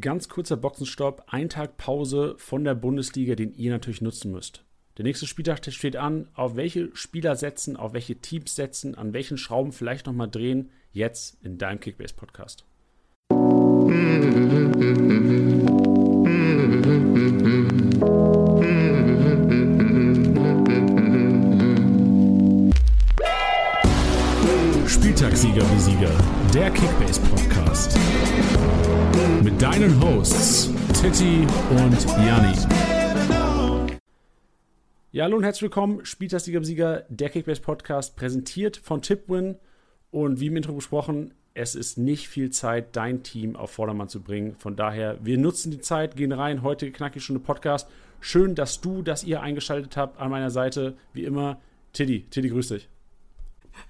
Ganz kurzer Boxenstopp, ein Tag Pause von der Bundesliga, den ihr natürlich nutzen müsst. Der nächste Spieltag steht an. Auf welche Spieler setzen, auf welche Teams setzen, an welchen Schrauben vielleicht nochmal drehen, jetzt in deinem Kickbase Podcast. Spieltagssieger wie Sieger, der Kickbase Podcast. Mit deinen Hosts Titti und Janni. Ja, hallo und herzlich willkommen. Spieltagssieger wie Sieger, der Kickbase Podcast, präsentiert von Tipwin. Und wie im Intro besprochen, es ist nicht viel Zeit, dein Team auf Vordermann zu bringen. Von daher, wir nutzen die Zeit, gehen rein. Heute knackig Stunde Podcast. Schön, dass du, dass ihr eingeschaltet habt an meiner Seite. Wie immer, Tiddy. Tiddy, grüß dich.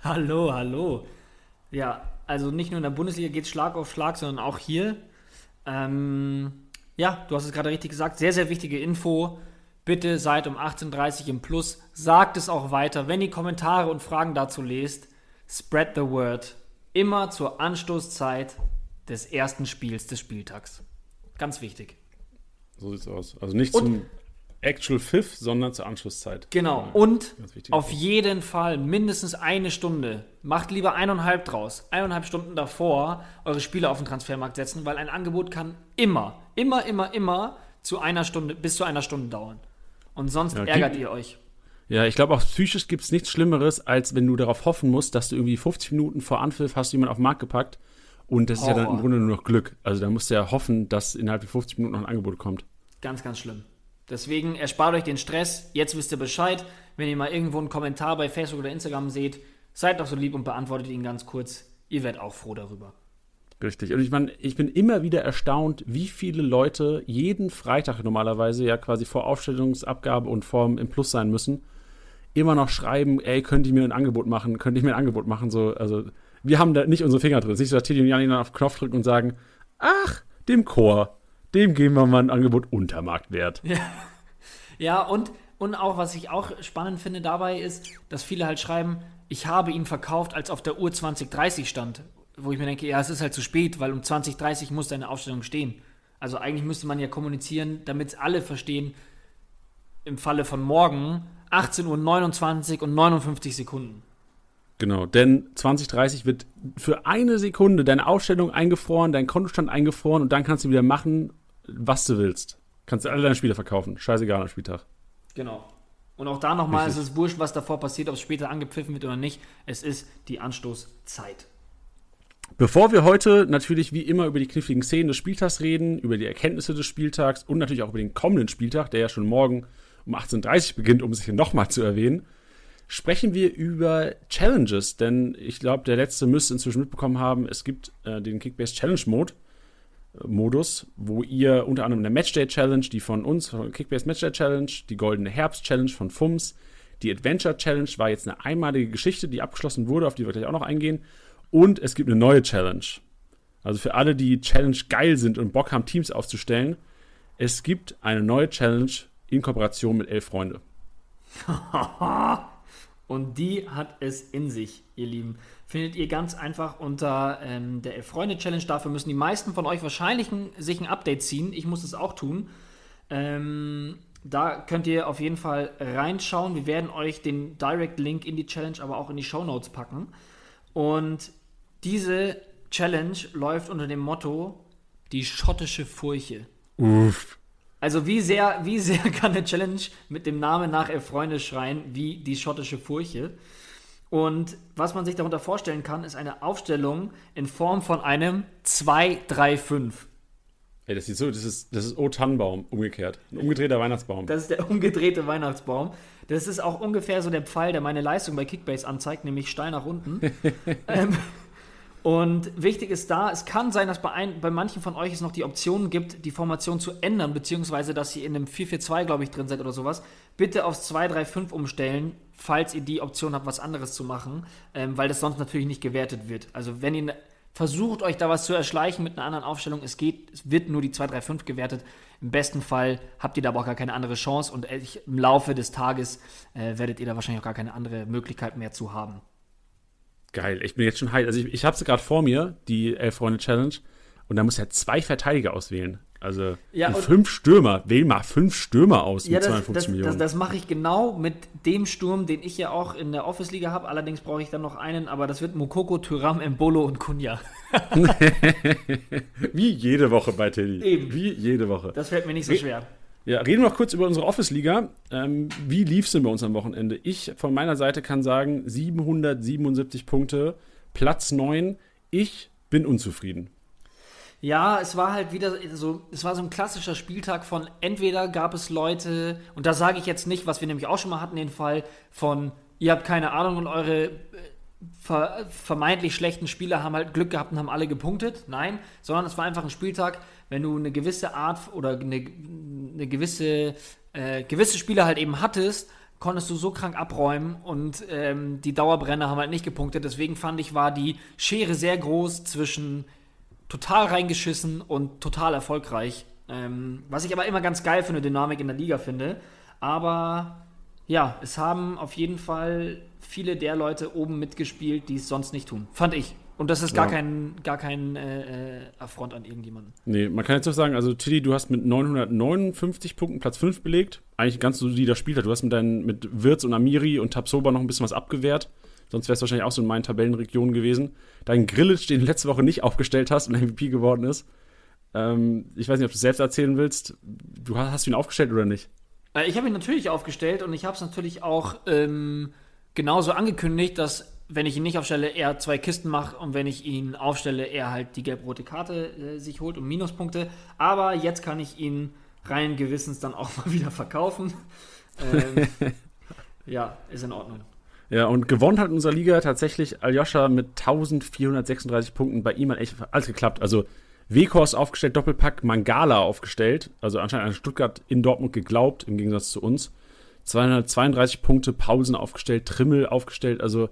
Hallo, hallo. Ja, also nicht nur in der Bundesliga geht es Schlag auf Schlag, sondern auch hier. Ähm, ja, du hast es gerade richtig gesagt. Sehr, sehr wichtige Info. Bitte seid um 18.30 Uhr im Plus. Sagt es auch weiter. Wenn ihr Kommentare und Fragen dazu lest, spread the word. Immer zur Anstoßzeit des ersten Spiels des Spieltags. Ganz wichtig. So sieht's aus. Also nicht und, zum Actual Fifth, sondern zur Anschlusszeit. Genau. Und auf jeden Fall mindestens eine Stunde. Macht lieber eineinhalb draus. Eineinhalb Stunden davor eure Spiele auf den Transfermarkt setzen, weil ein Angebot kann immer, immer, immer, immer zu einer Stunde, bis zu einer Stunde dauern. Und sonst ja, ärgert ihr euch. Ja, ich glaube auch psychisch gibt es nichts Schlimmeres, als wenn du darauf hoffen musst, dass du irgendwie 50 Minuten vor Anpfiff hast jemand auf den Markt gepackt. Und das ist oh. ja dann im Grunde nur noch Glück. Also da musst du ja hoffen, dass innerhalb von 50 Minuten noch ein Angebot kommt. Ganz, ganz schlimm. Deswegen erspart euch den Stress. Jetzt wisst ihr Bescheid. Wenn ihr mal irgendwo einen Kommentar bei Facebook oder Instagram seht, seid doch so lieb und beantwortet ihn ganz kurz. Ihr werdet auch froh darüber. Richtig. Und ich meine, ich bin immer wieder erstaunt, wie viele Leute jeden Freitag normalerweise ja quasi vor Aufstellungsabgabe und Form im Plus sein müssen, immer noch schreiben, ey, könnt ihr mir ein Angebot machen, könnt ihr mir ein Angebot machen, so, also, wir haben da nicht unsere Finger drin. Siehst du, dass Titi und Janina auf den Knopf drücken und sagen, ach, dem Chor, dem geben wir mal ein Angebot unter Marktwert. Ja, ja und, und auch, was ich auch spannend finde dabei ist, dass viele halt schreiben, ich habe ihn verkauft, als auf der Uhr 2030 stand. Wo ich mir denke, ja, es ist halt zu spät, weil um 2030 muss deine Aufstellung stehen. Also eigentlich müsste man ja kommunizieren, damit alle verstehen, im Falle von morgen 18.29 Uhr und 59 Sekunden. Genau, denn 2030 wird für eine Sekunde deine Aufstellung eingefroren, dein Kontostand eingefroren und dann kannst du wieder machen, was du willst. Kannst du alle deine Spiele verkaufen. Scheißegal am Spieltag. Genau. Und auch da nochmal, es ist wurscht, was davor passiert, ob es später angepfiffen wird oder nicht. Es ist die Anstoßzeit. Bevor wir heute natürlich wie immer über die kniffligen Szenen des Spieltags reden, über die Erkenntnisse des Spieltags und natürlich auch über den kommenden Spieltag, der ja schon morgen um 18.30 Uhr beginnt, um sich hier nochmal zu erwähnen, sprechen wir über Challenges, denn ich glaube, der letzte müsste inzwischen mitbekommen haben, es gibt äh, den Kickbase Challenge Mode. Modus, wo ihr unter anderem eine Matchday Challenge, die von uns, von Kickbase Matchday Challenge, die Goldene Herbst Challenge von FUMS, die Adventure Challenge war jetzt eine einmalige Geschichte, die abgeschlossen wurde, auf die wir gleich auch noch eingehen. Und es gibt eine neue Challenge. Also für alle, die Challenge geil sind und Bock haben, Teams aufzustellen, es gibt eine neue Challenge in Kooperation mit Elf Freunde. Und die hat es in sich, ihr Lieben. Findet ihr ganz einfach unter ähm, der Freunde-Challenge. Dafür müssen die meisten von euch wahrscheinlich ein, sich ein Update ziehen. Ich muss es auch tun. Ähm, da könnt ihr auf jeden Fall reinschauen. Wir werden euch den Direct-Link in die Challenge, aber auch in die Show Notes packen. Und diese Challenge läuft unter dem Motto: die schottische Furche. Uff. Also wie sehr, wie sehr kann eine Challenge mit dem Namen nach Elf Freunde schreien, wie die schottische Furche? Und was man sich darunter vorstellen kann, ist eine Aufstellung in Form von einem 2-3-5. Ey, das sieht so, das ist, das ist O Tannenbaum umgekehrt. Ein umgedrehter Weihnachtsbaum. Das ist der umgedrehte Weihnachtsbaum. Das ist auch ungefähr so der Pfeil, der meine Leistung bei Kickbase anzeigt, nämlich steil nach unten. ähm, und wichtig ist da, es kann sein, dass bei, ein, bei manchen von euch es noch die Option gibt, die Formation zu ändern, beziehungsweise dass ihr in einem 4-4-2, glaube ich, drin seid oder sowas. Bitte aufs 2-3-5 umstellen, falls ihr die Option habt, was anderes zu machen, ähm, weil das sonst natürlich nicht gewertet wird. Also wenn ihr versucht, euch da was zu erschleichen mit einer anderen Aufstellung, es geht, es wird nur die 2-3-5 gewertet. Im besten Fall habt ihr da aber auch gar keine andere Chance und im Laufe des Tages äh, werdet ihr da wahrscheinlich auch gar keine andere Möglichkeit mehr zu haben. Geil, ich bin jetzt schon heiß. Also ich, ich habe sie gerade vor mir, die Elf Freunde Challenge. Und da muss er zwei Verteidiger auswählen. Also Ja, fünf Stürmer. Wähl mal fünf Stürmer aus Ja, mit das, 250 das, das, Millionen. das mache ich genau mit dem Sturm, den ich ja auch in der Office-Liga habe. Allerdings brauche ich dann noch einen, aber das wird Mokoko, Tyram, Embolo und Kunja. Wie jede Woche bei Teddy. Eben. Wie jede Woche. Das fällt mir nicht so schwer. Ja, reden wir noch kurz über unsere Office-Liga. Ähm, wie lief es denn bei uns am Wochenende? Ich von meiner Seite kann sagen, 777 Punkte, Platz 9. Ich bin unzufrieden. Ja, es war halt wieder so, es war so ein klassischer Spieltag von entweder gab es Leute, und da sage ich jetzt nicht, was wir nämlich auch schon mal hatten, den Fall von, ihr habt keine Ahnung und eure äh, vermeintlich schlechten Spieler haben halt Glück gehabt und haben alle gepunktet. Nein, sondern es war einfach ein Spieltag, wenn du eine gewisse Art oder eine, eine gewisse, äh, gewisse Spieler halt eben hattest, konntest du so krank abräumen und ähm, die Dauerbrenner haben halt nicht gepunktet. Deswegen fand ich, war die Schere sehr groß zwischen total reingeschissen und total erfolgreich. Ähm, was ich aber immer ganz geil für eine Dynamik in der Liga finde. Aber ja, es haben auf jeden Fall viele der Leute oben mitgespielt, die es sonst nicht tun. Fand ich. Und das ist gar Ja. kein, gar kein äh, äh, Affront an irgendjemanden. Nee, man kann jetzt auch sagen, also Tilly, du hast mit 959 Punkten Platz 5 belegt. Eigentlich ein ganz solider Spieler. Du hast mit deinen, mit Wirtz und Amiri und Tabsoba noch ein bisschen was abgewehrt. Sonst wärst du wahrscheinlich auch so in meinen Tabellenregionen gewesen. Dein Grillitsch, den du letzte Woche nicht aufgestellt hast und MVP geworden ist. Ähm, ich weiß nicht, ob du es selbst erzählen willst. Du hast, hast du ihn aufgestellt oder nicht? Äh, ich habe ihn natürlich aufgestellt und ich habe es natürlich auch ähm, genauso angekündigt, dass wenn ich ihn nicht aufstelle, er zwei Kisten macht und wenn ich ihn aufstelle, er halt die gelb-rote Karte äh, sich holt und Minuspunkte. Aber jetzt kann ich ihn rein gewissens dann auch mal wieder verkaufen. Ähm, ja, ist in Ordnung. Ja, und gewonnen hat in unserer Liga tatsächlich Aljoscha mit 1436 Punkten. Bei ihm hat echt alles geklappt. Also Weghorst aufgestellt, Doppelpack, Mangala aufgestellt. Also anscheinend an Stuttgart in Dortmund geglaubt, im Gegensatz zu uns. 232 Punkte, Pausen aufgestellt, Trimmel aufgestellt. Also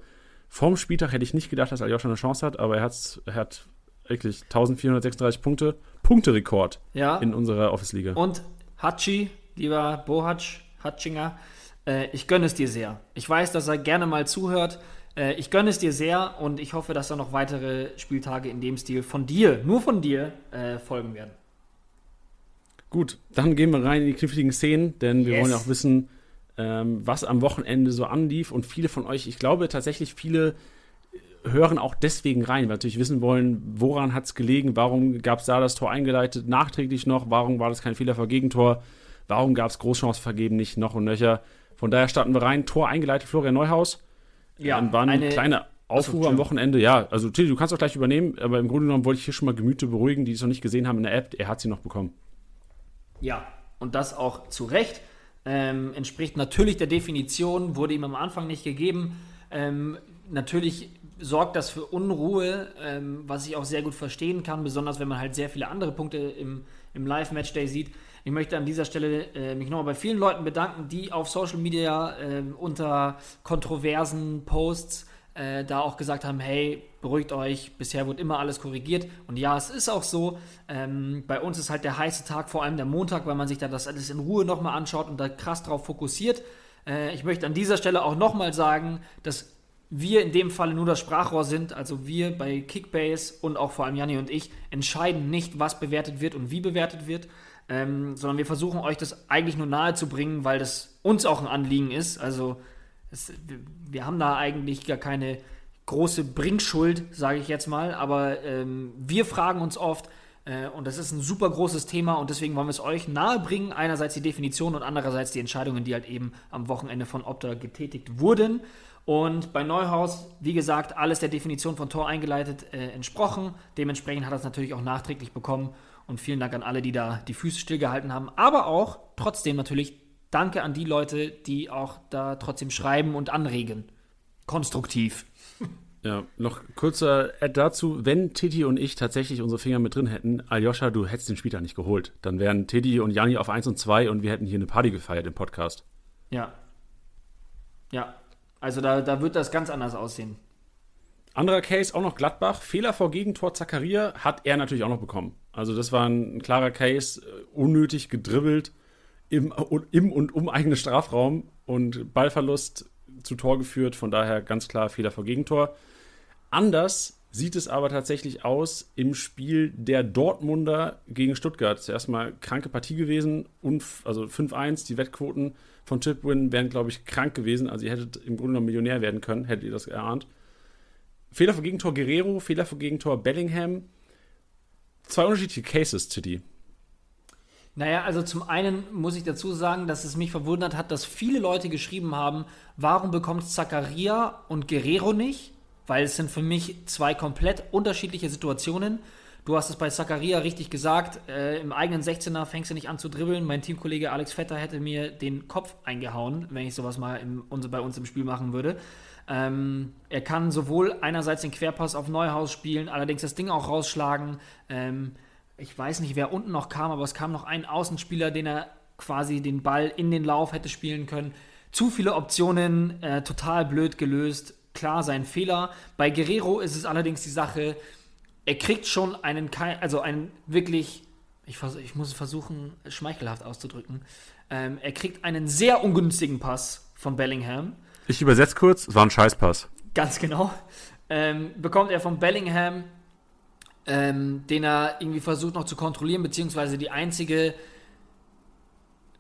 vorm Spieltag hätte ich nicht gedacht, dass Aljoscha eine Chance hat, aber er, hat's, er hat wirklich 1436 Punkte. Punkterekord Ja. in unserer Office-Liga. Und Hatschi, lieber Bohac, Hatschinger, äh, ich gönne es dir sehr. Ich weiß, dass er gerne mal zuhört. Äh, ich gönne es dir sehr und ich hoffe, dass da noch weitere Spieltage in dem Stil von dir, nur von dir, äh, folgen werden. Gut, dann gehen wir rein in die kniffligen Szenen, denn wir Yes. wollen ja auch wissen, ähm, was am Wochenende so anlief. Und viele von euch, ich glaube tatsächlich, viele hören auch deswegen rein, weil natürlich wissen wollen, woran hat es gelegen, warum gab es da das Tor eingeleitet, nachträglich noch, warum war das kein Fehler vor Gegentor, warum gab es Großchance vergeben, nicht noch und nöcher. Von daher starten wir rein, Tor eingeleitet, Florian Neuhaus. Ja, ähm, war eine, eine- kleine Aufruhr am. Wochenende. Ja, also Tilly, du kannst auch gleich übernehmen, aber im Grunde genommen wollte ich hier schon mal Gemüte beruhigen, die es noch nicht gesehen haben in der App. Er hat sie noch bekommen. Ja, und das auch zu Recht. Ähm, entspricht natürlich der Definition, wurde ihm am Anfang nicht gegeben. Ähm, natürlich sorgt das für Unruhe, ähm, was ich auch sehr gut verstehen kann, besonders wenn man halt sehr viele andere Punkte im, im Live-Matchday sieht. Ich möchte an dieser Stelle äh, mich nochmal bei vielen Leuten bedanken, die auf Social Media ähm, unter kontroversen Posts äh, da auch gesagt haben, hey, beruhigt euch, bisher wird immer alles korrigiert. Und ja, es ist auch so. Ähm, bei uns ist halt der heiße Tag, vor allem der Montag, weil man sich da das alles in Ruhe nochmal anschaut und da krass drauf fokussiert. Äh, ich möchte an dieser Stelle auch nochmal sagen, dass wir in dem Falle nur das Sprachrohr sind, also wir bei Kickbase und auch vor allem Janni und ich entscheiden nicht, was bewertet wird und wie bewertet wird, ähm, sondern wir versuchen euch das eigentlich nur nahe zu bringen, weil das uns auch ein Anliegen ist. Also es, wir, haben da eigentlich gar keine große Bringschuld, sage ich jetzt mal, aber ähm, wir fragen uns oft, äh, und das ist ein super großes Thema und deswegen wollen wir es euch nahebringen. Einerseits die Definition und andererseits die Entscheidungen, die halt eben am Wochenende von Opta getätigt wurden. Und bei Neuhaus, wie gesagt, alles der Definition von Tor eingeleitet äh, entsprochen. Dementsprechend hat er es natürlich auch nachträglich bekommen. Und vielen Dank an alle, die da die Füße stillgehalten haben. Aber auch trotzdem natürlich danke an die Leute, die auch da trotzdem schreiben und anregen. Konstruktiv. Ja, noch kurzer Add dazu. Wenn Titi und ich tatsächlich unsere Finger mit drin hätten, Aljoscha, du hättest den Spieltag nicht geholt. Dann wären Titi und Jani auf 1 und 2 und wir hätten hier eine Party gefeiert im Podcast. Ja. Ja. Also da, da wird das ganz anders aussehen. Anderer Case, auch noch Gladbach. Fehler vor Gegentor Zakaria hat er natürlich auch noch bekommen. Also das war ein klarer Case, äh, unnötig gedribbelt im, im und um eigenen Strafraum und Ballverlust zu Tor geführt. Von daher ganz klar Fehler vor Gegentor. Anders sieht es aber tatsächlich aus im Spiel der Dortmunder gegen Stuttgart. Zuerst mal kranke Partie gewesen, also 5-1, die Wettquoten von Chipwin wären, glaube ich, krank gewesen. Also ihr hättet im Grunde noch Millionär werden können, hättet ihr das erahnt. Fehler vor Gegentor Guerrero, Fehler vor Gegentor Bellingham. Zwei unterschiedliche Cases, City. Naja, also zum einen muss ich dazu sagen, dass es mich verwundert hat, dass viele Leute geschrieben haben, warum bekommt Zakaria und Guerrero nicht? Weil es sind für mich zwei komplett unterschiedliche Situationen. Du hast es bei Zakaria richtig gesagt, äh, im eigenen 16er fängst du nicht an zu dribbeln. Mein Teamkollege Alex Vetter hätte mir den Kopf eingehauen, wenn ich sowas mal im, bei uns im Spiel machen würde. Ähm, er kann sowohl einerseits den Querpass auf Neuhaus spielen, allerdings das Ding auch rausschlagen. Ähm, ich weiß nicht, wer unten noch kam, aber es kam noch ein Außenspieler, den er quasi den Ball in den Lauf hätte spielen können. Zu viele Optionen, äh, total blöd gelöst. Klar, sein Fehler. Bei Guerrero ist es allerdings die Sache, er kriegt schon einen, also einen wirklich, ich, vers ich muss versuchen, schmeichelhaft auszudrücken. Ähm, er kriegt einen sehr ungünstigen Pass von Bellingham. Ich übersetze kurz, es war ein Scheißpass. Ganz genau. Ähm, bekommt er von Bellingham ähm, den er irgendwie versucht noch zu kontrollieren, beziehungsweise die einzige,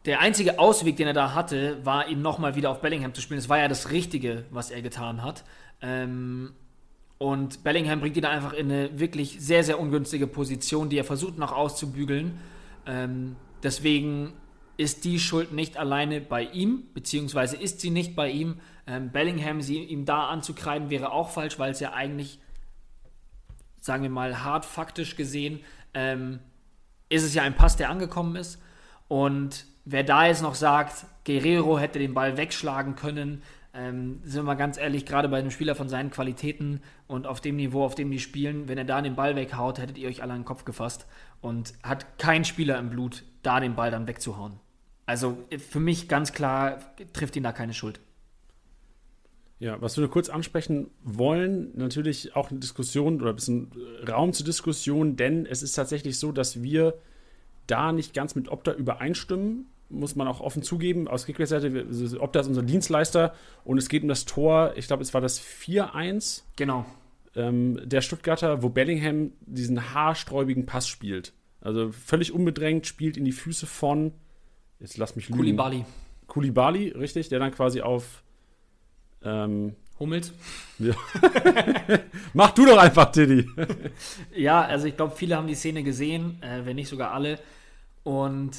der einzige Ausweg, den er da hatte, war ihn nochmal wieder auf Bellingham zu spielen. Das war ja das Richtige, was er getan hat. Ähm, und Bellingham bringt ihn einfach in eine wirklich sehr, sehr ungünstige Position, die er versucht noch auszubügeln. Ähm, deswegen ist die Schuld nicht alleine bei ihm, beziehungsweise ist sie nicht bei ihm. Ähm, Bellingham sie ihm da anzukreiden wäre auch falsch, weil es ja eigentlich sagen wir mal, hart faktisch gesehen, ähm, ist es ja ein Pass, der angekommen ist. Und wer da jetzt noch sagt, Guerrero hätte den Ball wegschlagen können, ähm, sind wir mal ganz ehrlich, gerade bei einem Spieler von seinen Qualitäten und auf dem Niveau, auf dem die spielen, wenn er da den Ball weghaut, hättet ihr euch alle an den Kopf gefasst. Und hat kein Spieler im Blut, da den Ball dann wegzuhauen. Also für mich ganz klar trifft ihn da keine Schuld. Ja, was wir nur kurz ansprechen wollen, natürlich auch eine Diskussion oder ein bisschen Raum zur Diskussion, denn es ist tatsächlich so, dass wir da nicht ganz mit Opta übereinstimmen, muss man auch offen zugeben. Aus Kickbase-Seite, Opta ist unser Dienstleister und es geht um das Tor, ich glaube, es war das 4-1. Genau. Ähm, der Stuttgarter, wo Bellingham diesen haarsträubigen Pass spielt. Also völlig unbedrängt, spielt in die Füße von, jetzt lass mich lügen. Kulibali. Kulibali, richtig, der dann quasi auf ähm, Hummels? Ja. Mach du doch einfach, Tiddy. ja, also ich glaube, viele haben die Szene gesehen, äh, wenn nicht sogar alle. Und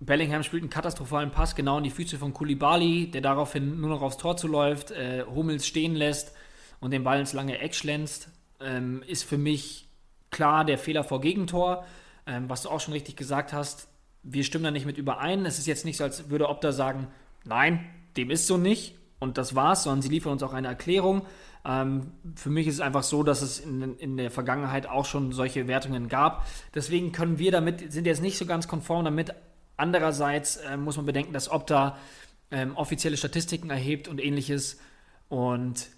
Bellingham spielt einen katastrophalen Pass genau in die Füße von Kulibali, der daraufhin nur noch aufs Tor zuläuft, äh, Hummels stehen lässt und den Ball ins lange Eck schlänzt. Ähm, ist für mich klar der Fehler vor Gegentor. Ähm, was du auch schon richtig gesagt hast, wir stimmen da nicht mit überein. Es ist jetzt nicht so, als würde Opta sagen, nein, dem ist so nicht und das war's, sondern sie liefern uns auch eine Erklärung. Ähm, für mich ist es einfach so, dass es in, in, der Vergangenheit auch schon solche Wertungen gab. Deswegen können wir damit, sind jetzt nicht so ganz konform damit. Andererseits äh, muss man bedenken, dass Opta ähm, offizielle Statistiken erhebt und ähnliches und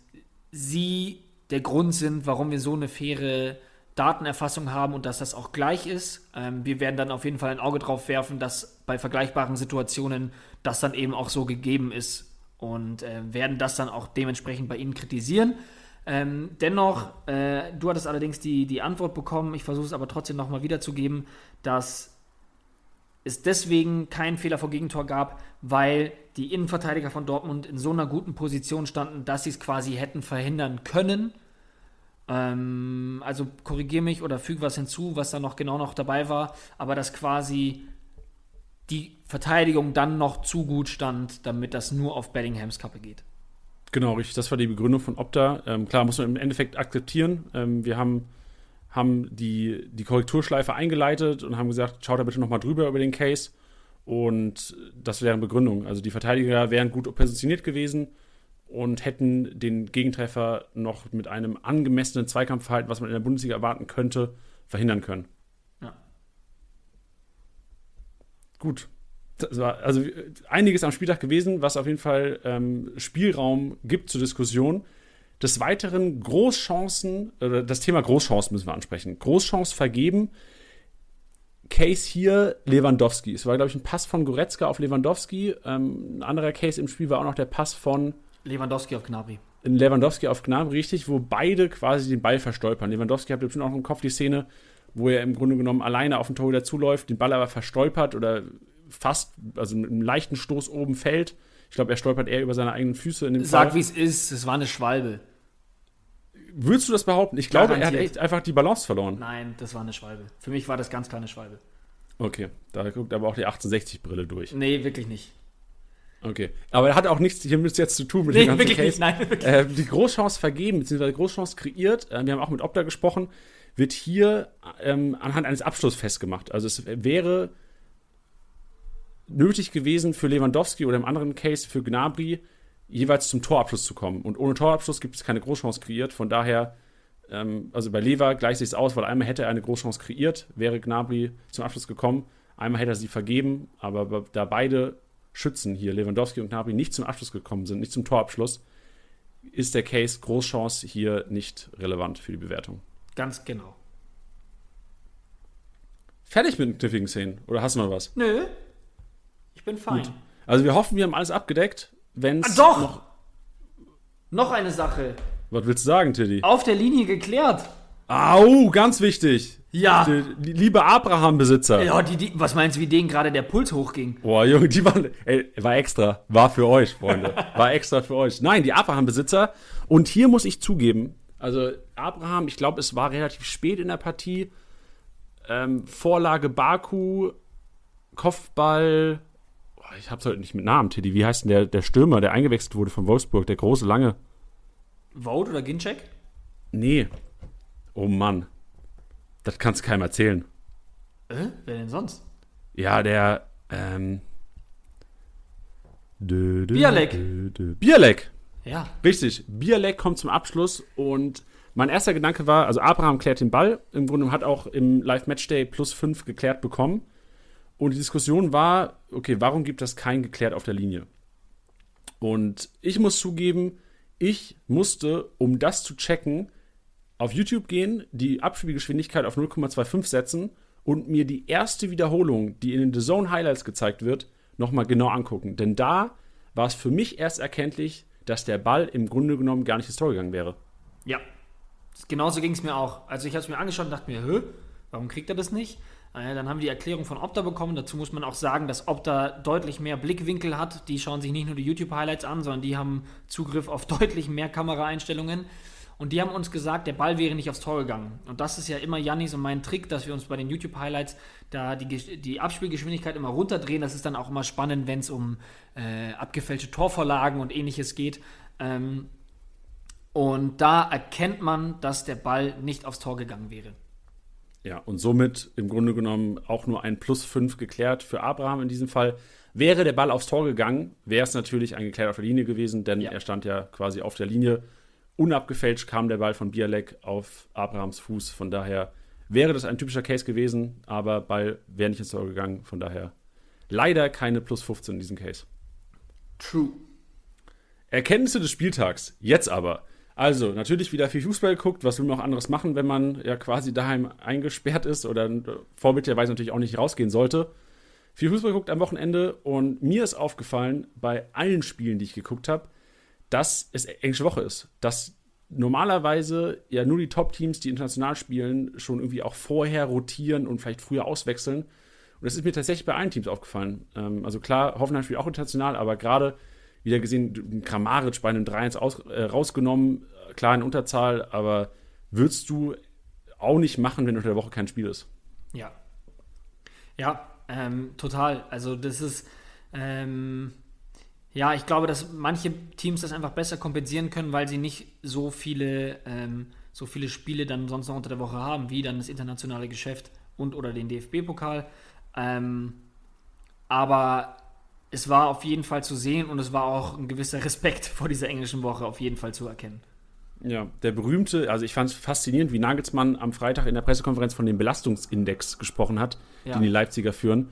sie der Grund sind, warum wir so eine faire Datenerfassung haben und dass das auch gleich ist. Ähm, wir werden dann auf jeden Fall ein Auge drauf werfen, dass bei vergleichbaren Situationen das dann eben auch so gegeben ist und äh, werden das dann auch dementsprechend bei Ihnen kritisieren. Ähm, dennoch, äh, du hattest allerdings die, die Antwort bekommen, ich versuche es aber trotzdem nochmal wiederzugeben, dass es deswegen keinen Fehler vor Gegentor gab, weil die Innenverteidiger von Dortmund in so einer guten Position standen, dass sie es quasi hätten verhindern können. Ähm, also korrigiere mich oder füge was hinzu, was da noch genau noch dabei war, aber dass quasi die Verteidigung dann noch zu gut stand, damit das nur auf Bellinghams Kappe geht. Genau, richtig. Das war die Begründung von Opta. Ähm, klar, muss man im Endeffekt akzeptieren. Ähm, wir haben, haben die, die Korrekturschleife eingeleitet und haben gesagt, schaut da bitte nochmal drüber über den Case. Und das wäre eine Begründung. Also die Verteidiger wären gut positioniert gewesen und hätten den Gegentreffer noch mit einem angemessenen Zweikampfverhalten, was man in der Bundesliga erwarten könnte, verhindern können. gut. Das war also einiges am Spieltag gewesen, was auf jeden Fall ähm, Spielraum gibt zur Diskussion. Des Weiteren Großchancen, oder das Thema Großchancen müssen wir ansprechen. Großchance vergeben. Case hier Lewandowski. Es war, glaube ich, ein Pass von Goretzka auf Lewandowski. Ähm, ein anderer Case im Spiel war auch noch der Pass von Lewandowski auf Gnabry. Lewandowski auf Gnabry richtig, wo beide quasi den Ball verstolpern. Lewandowski hat bestimmt auch im Kopf die Szene, wo er im Grunde genommen alleine auf den Torhüter zuläuft, den Ball aber verstolpert oder fast, also mit einem leichten Stoß oben fällt. Ich glaube, er stolpert eher über seine eigenen Füße in dem Sag, wie es ist, es war eine Schwalbe. Würdest du das behaupten? Ich glaube, Garantiert. er hat echt einfach die Balance verloren. Nein, das war eine Schwalbe. Für mich war das ganz klar eine Schwalbe. Okay, da guckt aber auch die 1860-Brille durch. Nee, wirklich nicht. Okay. Aber er hat auch nichts hiermit jetzt zu tun mit Nee, dem ganzen wirklich Case. nicht. Nein, wirklich. Äh, die Großchance vergeben, beziehungsweise Großchance kreiert, äh, wir haben auch mit Opta gesprochen, wird hier ähm, anhand eines Abschlusses festgemacht. Also es wäre nötig gewesen für Lewandowski oder im anderen Case für Gnabry jeweils zum Torabschluss zu kommen. Und ohne Torabschluss gibt es keine Großchance kreiert. Von daher, ähm, also bei Lever gleicht sich aus, weil einmal hätte er eine Großchance kreiert, wäre Gnabry zum Abschluss gekommen. Einmal hätte er sie vergeben, aber da beide Schützen hier, Lewandowski und Gnabry, nicht zum Abschluss gekommen sind, nicht zum Torabschluss, ist der Case Großchance hier nicht relevant für die Bewertung. Ganz genau. Fertig mit den kniffligen Szenen? Oder hast du noch was? Nö. Ich bin fein. Gut. Also wir hoffen, wir haben alles abgedeckt. Wenn Ah, doch! noch. Noch eine Sache. Was willst du sagen, Tiddy? Auf der Linie geklärt. Au, ganz wichtig. Ja. Die, liebe Abraham-Besitzer. Ja, die, die, was meinst du, wie denen gerade der Puls hochging? Boah, Junge, die waren. Ey, war extra. War für euch, Freunde. War extra für euch. Nein, die Abraham-Besitzer. Und hier muss ich zugeben, also Abraham, ich glaube, es war relativ spät in der Partie. Ähm, Vorlage Baku, Kopfball. Ich hab's heute nicht mit Namen, Tiddy. Wie heißt denn der, der Stürmer, der eingewechselt wurde von Wolfsburg? Der große, lange. Vote oder Ginczek? Nee. Oh Mann. Das kannst du keinem erzählen. Äh? Wer denn sonst? Ja, der, ähm. Dö, dö, Bialek. dö. Bialek. Ja. Richtig. Bialek kommt zum Abschluss und mein erster Gedanke war, also Abraham klärt den Ball. Im Grunde hat auch im Live-Matchday plus 5 geklärt bekommen. Und die Diskussion war, okay, warum gibt das kein geklärt auf der Linie? Und ich muss zugeben, ich musste, um das zu checken, auf YouTube gehen, die Abspielgeschwindigkeit auf 0,25 setzen und mir die erste Wiederholung, die in den The Zone Highlights gezeigt wird, nochmal genau angucken. Denn da war es für mich erst erkenntlich, dass der Ball im Grunde genommen gar nicht ins Tor gegangen wäre. Ja. Genauso ging es mir auch. Also ich habe es mir angeschaut und dachte mir, warum kriegt er das nicht? Äh, dann haben wir die Erklärung von Opta bekommen. Dazu muss man auch sagen, dass Opta deutlich mehr Blickwinkel hat. Die schauen sich nicht nur die YouTube-Highlights an, sondern die haben Zugriff auf deutlich mehr Kameraeinstellungen. Und die haben uns gesagt, der Ball wäre nicht aufs Tor gegangen. Und das ist ja immer Jannis und mein Trick, dass wir uns bei den YouTube-Highlights da die, die Abspielgeschwindigkeit immer runterdrehen. Das ist dann auch immer spannend, wenn es um äh, abgefälschte Torvorlagen und ähnliches geht. Ähm, und da erkennt man, dass der Ball nicht aufs Tor gegangen wäre. Ja, und somit im Grunde genommen auch nur ein Plus 5 geklärt für Abraham in diesem Fall. Wäre der Ball aufs Tor gegangen, wäre es natürlich ein geklärt auf der Linie gewesen, denn Ja. er stand ja quasi auf der Linie. Unabgefälscht kam der Ball von Bialek auf Abrahams Fuß. Von daher wäre das ein typischer Case gewesen, aber Ball wäre nicht ins Tor gegangen. Von daher leider keine Plus 15 in diesem Case. True. Erkenntnisse des Spieltags. Jetzt aber. Also, natürlich wieder viel Fußball geguckt. Was will man auch anderes machen, wenn man ja quasi daheim eingesperrt ist oder äh, vorbildlicherweise natürlich auch nicht rausgehen sollte? Viel Fußball geguckt am Wochenende und mir ist aufgefallen, bei allen Spielen, die ich geguckt habe, dass es englische Woche ist. Dass normalerweise ja nur die Top-Teams, die international spielen, schon irgendwie auch vorher rotieren und vielleicht früher auswechseln. Und das ist mir tatsächlich bei allen Teams aufgefallen. Ähm, also klar, Hoffenheim spielt auch international, aber gerade wieder gesehen, Kramaric bei einem 3-1 aus, äh, rausgenommen, klar in Unterzahl, aber würdest du auch nicht machen, wenn unter der Woche kein Spiel ist. Ja. Ja, ähm, total. Also das ist, ähm, ja, ich glaube, dass manche Teams das einfach besser kompensieren können, weil sie nicht so viele, ähm, so viele Spiele dann sonst noch unter der Woche haben, wie dann das internationale Geschäft und oder den DFB-Pokal. Ähm, aber es war auf jeden Fall zu sehen und es war auch ein gewisser Respekt vor dieser englischen Woche auf jeden Fall zu erkennen. Ja, der berühmte, also ich fand es faszinierend, wie Nagelsmann am Freitag in der Pressekonferenz von dem Belastungsindex gesprochen hat, Ja. den die Leipziger führen.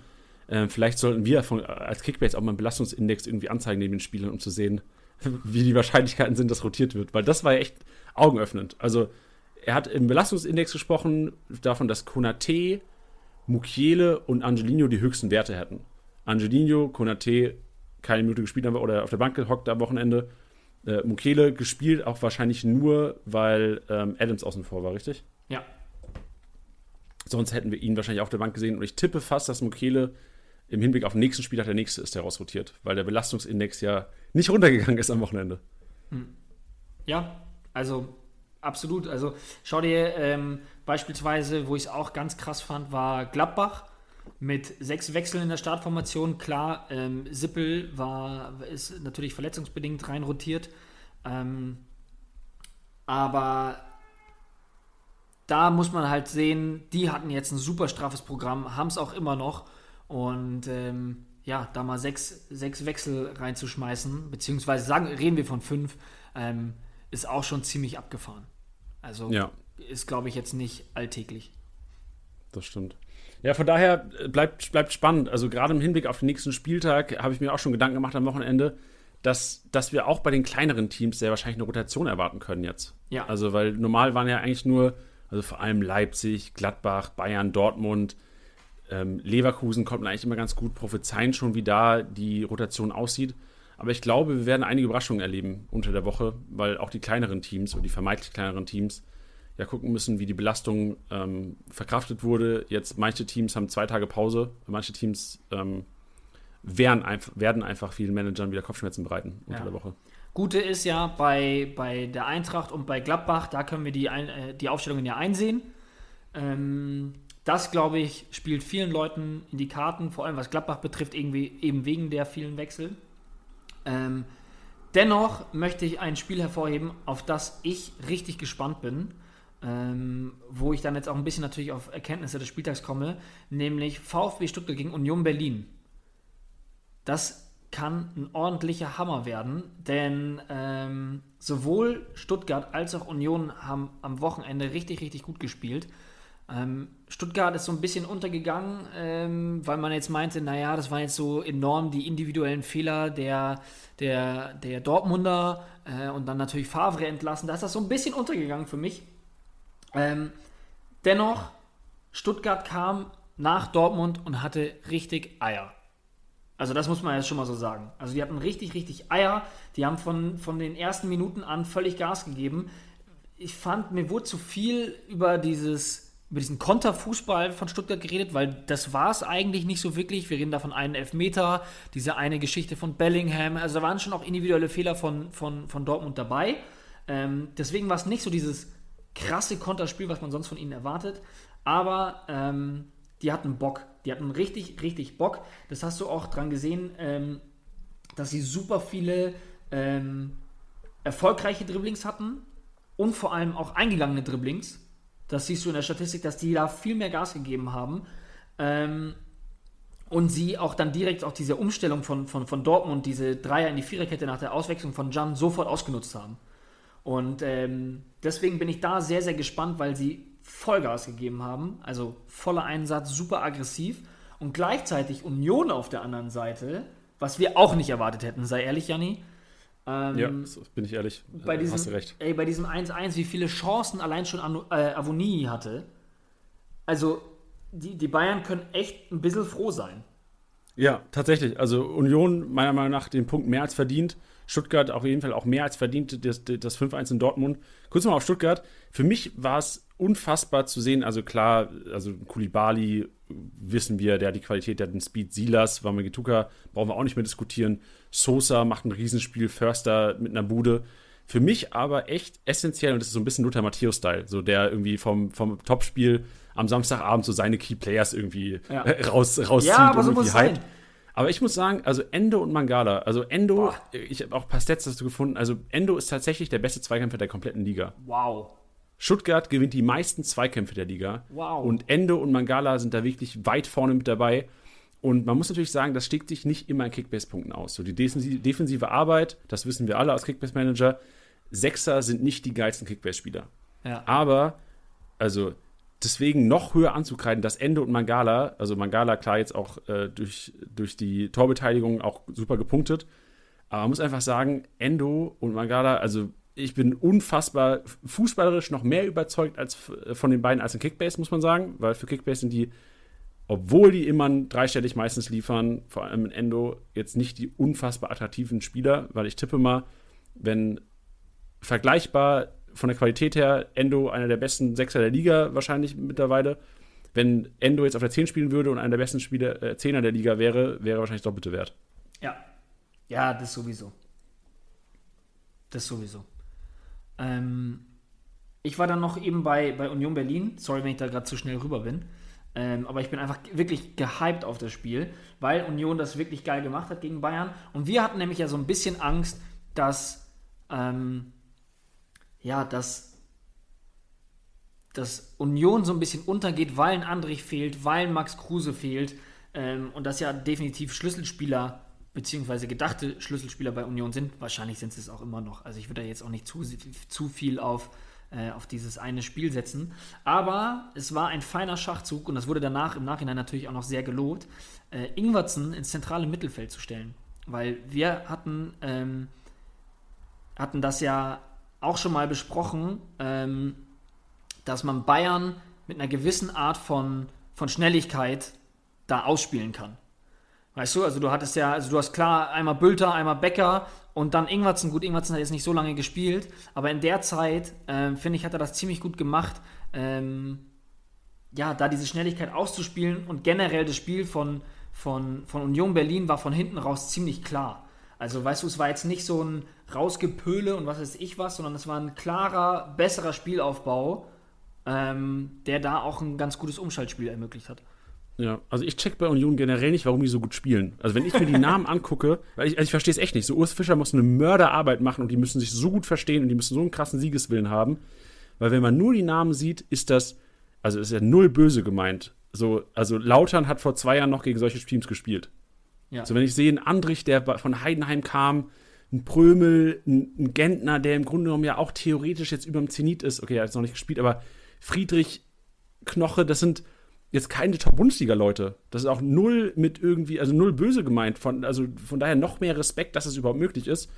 Ähm, vielleicht sollten wir von, als Kickbase auch mal einen Belastungsindex irgendwie anzeigen neben den Spielern, um zu sehen, wie die Wahrscheinlichkeiten sind, dass rotiert wird. Weil das war ja echt augenöffnend. Also er hat im Belastungsindex gesprochen davon, dass Konate, Mukiele und Angelino die höchsten Werte hätten. Angelino, Konate keine Minute gespielt haben oder auf der Bank gehockt am Wochenende. Äh, Mukele gespielt auch wahrscheinlich nur, weil ähm, Adams außen vor war, richtig? Ja. Sonst hätten wir ihn wahrscheinlich auf der Bank gesehen. Und ich tippe fast, dass Mukele im Hinblick auf den nächsten Spieltag der nächste ist, der rausrotiert, weil der Belastungsindex ja nicht runtergegangen ist am Wochenende. Ja, also absolut. Also schau dir ähm, beispielsweise, wo ich es auch ganz krass fand, war Gladbach mit sechs Wechseln in der Startformation. Klar, ähm, Sippel war, ist natürlich verletzungsbedingt rein rotiert. Ähm, aber da muss man halt sehen, die hatten jetzt ein super straffes Programm, haben es auch immer noch. Und ähm, ja, da mal sechs, sechs Wechsel reinzuschmeißen, beziehungsweise sagen, reden wir von fünf, ähm, ist auch schon ziemlich abgefahren. Also Ja. ist, glaube ich, jetzt nicht alltäglich. Das stimmt. Ja, von daher äh, bleibt, bleibt spannend. Also gerade im Hinblick auf den nächsten Spieltag habe ich mir auch schon Gedanken gemacht am Wochenende, dass, dass wir auch bei den kleineren Teams sehr wahrscheinlich eine Rotation erwarten können jetzt. Ja. Also, weil normal waren ja eigentlich nur, also vor allem Leipzig, Gladbach, Bayern, Dortmund, ähm, Leverkusen konnten eigentlich immer ganz gut prophezeien schon, wie da die Rotation aussieht. Aber ich glaube, wir werden einige Überraschungen erleben unter der Woche, weil auch die kleineren Teams oder die vermeintlich kleineren Teams ja gucken müssen, wie die Belastung ähm, verkraftet wurde. Jetzt manche Teams haben zwei Tage Pause, manche Teams ähm, werden, einf werden einfach vielen Managern wieder Kopfschmerzen bereiten unter Ja. der Woche. Gute ist ja bei, bei der Eintracht und bei Gladbach, da können wir die, ein, äh, die Aufstellungen ja einsehen. Ähm, das, glaube ich, spielt vielen Leuten in die Karten, vor allem was Gladbach betrifft, irgendwie, eben wegen der vielen Wechsel. Ähm, dennoch möchte ich ein Spiel hervorheben, auf das ich richtig gespannt bin, ähm, wo ich dann jetzt auch ein bisschen natürlich auf Erkenntnisse des Spieltags komme, nämlich VfB Stuttgart gegen Union Berlin. Das kann ein ordentlicher Hammer werden, denn ähm, sowohl Stuttgart als auch Union haben am Wochenende richtig, richtig gut gespielt. Ähm, Stuttgart ist so ein bisschen untergegangen, ähm, weil man jetzt meinte, naja, das waren jetzt so enorm die individuellen Fehler der, der, der Dortmunder äh, und dann natürlich Favre entlassen. Da ist das so ein bisschen untergegangen für mich. Ähm, dennoch, Stuttgart kam nach Dortmund und hatte richtig Eier. Also das muss man jetzt schon mal so sagen. Also die hatten richtig, richtig Eier. Die haben von, von den ersten Minuten an völlig Gas gegeben. Ich fand, mir wurde zu viel über dieses über diesen Konterfußball von Stuttgart geredet, weil das war es eigentlich nicht so wirklich. Wir reden da von einem Elfmeter, diese eine Geschichte von Bellingham. Also da waren schon auch individuelle Fehler von, von, von Dortmund dabei. Ähm, deswegen war es nicht so dieses krasse Konterspiel, was man sonst von ihnen erwartet. Aber ähm, die hatten Bock. Die hatten richtig, richtig Bock. Das hast du auch dran gesehen, ähm, dass sie super viele ähm, erfolgreiche Dribblings hatten und vor allem auch eingegangene Dribblings. Das siehst du in der Statistik, dass die da viel mehr Gas gegeben haben. Ähm, und sie auch dann direkt auch diese Umstellung von, von, von Dortmund, diese Dreier in die Viererkette nach der Auswechslung von Jan sofort ausgenutzt haben. Und ähm, deswegen bin ich da sehr, sehr gespannt, weil sie Vollgas gegeben haben. Also voller Einsatz, super aggressiv. Und gleichzeitig Union auf der anderen Seite, was wir auch nicht erwartet hätten, sei ehrlich, Janni. Ähm, Ja, bin ich ehrlich. bei Äh, diesem, Hast du recht. Ey, bei diesem 1-1, wie viele Chancen allein schon Anu- äh, Avoni hatte. Also, die, die Bayern können echt ein bisschen froh sein. Ja, tatsächlich. Also Union meiner Meinung nach den Punkt mehr als verdient. Stuttgart auf jeden Fall auch mehr als verdient, das, das 5-1 in Dortmund. Kurz mal auf Stuttgart. Für mich war es unfassbar zu sehen. Also klar, also Kulibali wissen wir, der hat die Qualität, der hat den Speed. Silas, Wamagituka, brauchen wir auch nicht mehr diskutieren. Sosa macht ein Riesenspiel, Förster mit einer Bude. Für mich aber echt essentiell, und das ist so ein bisschen Lothar Matthäus-Style, so der irgendwie vom, vom Topspiel am Samstagabend so seine Key Players irgendwie Ja. äh, raus, rauszieht Ja, aber so und muss es sein. Aber ich muss sagen, also Endo und Mangala, also Endo, Boah. ich habe auch ein paar Stats dazu gefunden, also Endo ist tatsächlich der beste Zweikämpfer der kompletten Liga. Wow. Stuttgart gewinnt die meisten Zweikämpfe der Liga. Wow. Und Endo und Mangala sind da wirklich weit vorne mit dabei. Und man muss natürlich sagen, das schlägt sich nicht immer in Kickbase-Punkten aus. So die defensive, defensive Arbeit, das wissen wir alle als Kickbase-Manager, Sechser sind nicht die geilsten Kickbase-Spieler. Ja. Aber, also, deswegen noch höher anzukreiden, dass Endo und Mangala, also Mangala klar jetzt auch äh, durch, durch die Torbeteiligung auch super gepunktet, aber man muss einfach sagen, Endo und Mangala, also ich bin unfassbar fußballerisch noch mehr überzeugt als f- von den beiden als in Kickbase, muss man sagen, weil für Kickbase sind die, obwohl die immer dreistellig meistens liefern, vor allem in Endo, jetzt nicht die unfassbar attraktiven Spieler, weil ich tippe mal, wenn vergleichbar von der Qualität her Endo einer der besten Sechser der Liga wahrscheinlich mittlerweile. Wenn Endo jetzt auf der 10 spielen würde und einer der besten Spieler, äh, Zehner der Liga wäre, wäre er wahrscheinlich doppelte Wert. Ja. Ja, das sowieso. Das sowieso. Ähm, ich war dann noch eben bei, bei Union Berlin. Sorry, wenn ich da gerade zu schnell rüber bin. Ähm, aber ich bin einfach wirklich gehypt auf das Spiel, weil Union das wirklich geil gemacht hat gegen Bayern. Und wir hatten nämlich ja so ein bisschen Angst, dass, ähm, ja, dass, dass Union so ein bisschen untergeht, weil ein Andrich fehlt, weil Max Kruse fehlt. Ähm, und das ja definitiv Schlüsselspieler beziehungsweise gedachte Schlüsselspieler bei Union sind. Wahrscheinlich sind sie es auch immer noch. Also ich würde da jetzt auch nicht zu, zu viel auf, äh, auf dieses eine Spiel setzen. Aber es war ein feiner Schachzug und das wurde danach im Nachhinein natürlich auch noch sehr gelobt, äh, Ingwertsen ins zentrale Mittelfeld zu stellen. Weil wir hatten, ähm, hatten das ja auch schon mal besprochen, ähm, dass man Bayern mit einer gewissen Art von, von Schnelligkeit da ausspielen kann. Weißt du, also du hattest ja, also du hast klar einmal Bülter, einmal Becker und dann Ingwertsen. Gut, Ingwertsen hat jetzt nicht so lange gespielt, aber in der Zeit, äh, finde ich, hat er das ziemlich gut gemacht, ähm, ja, da diese Schnelligkeit auszuspielen und generell das Spiel von, von, von Union Berlin war von hinten raus ziemlich klar. Also, weißt du, es war jetzt nicht so ein Rausgepöle und was weiß ich was, sondern es war ein klarer, besserer Spielaufbau, ähm, der da auch ein ganz gutes Umschaltspiel ermöglicht hat. Ja, also ich check bei Union generell nicht, warum die so gut spielen. Also wenn ich mir die Namen angucke, weil ich, also ich verstehe es echt nicht. So Urs Fischer muss eine Mörderarbeit machen und die müssen sich so gut verstehen und die müssen so einen krassen Siegeswillen haben. Weil wenn man nur die Namen sieht, ist das, also ist ja null böse gemeint. So, also Lautern hat vor zwei Jahren noch gegen solche Teams gespielt. Ja. So wenn ich sehe, einen Andrich, der von Heidenheim kam, ein Prömel, ein, ein Gentner, der im Grunde genommen ja auch theoretisch jetzt über dem Zenit ist. Okay, er hat jetzt noch nicht gespielt, aber Friedrich, Knoche, das sind jetzt keine Top-Bundesliga-Leute. Das ist auch null mit irgendwie, also null böse gemeint. Von, also von daher noch mehr Respekt, dass es überhaupt möglich ist.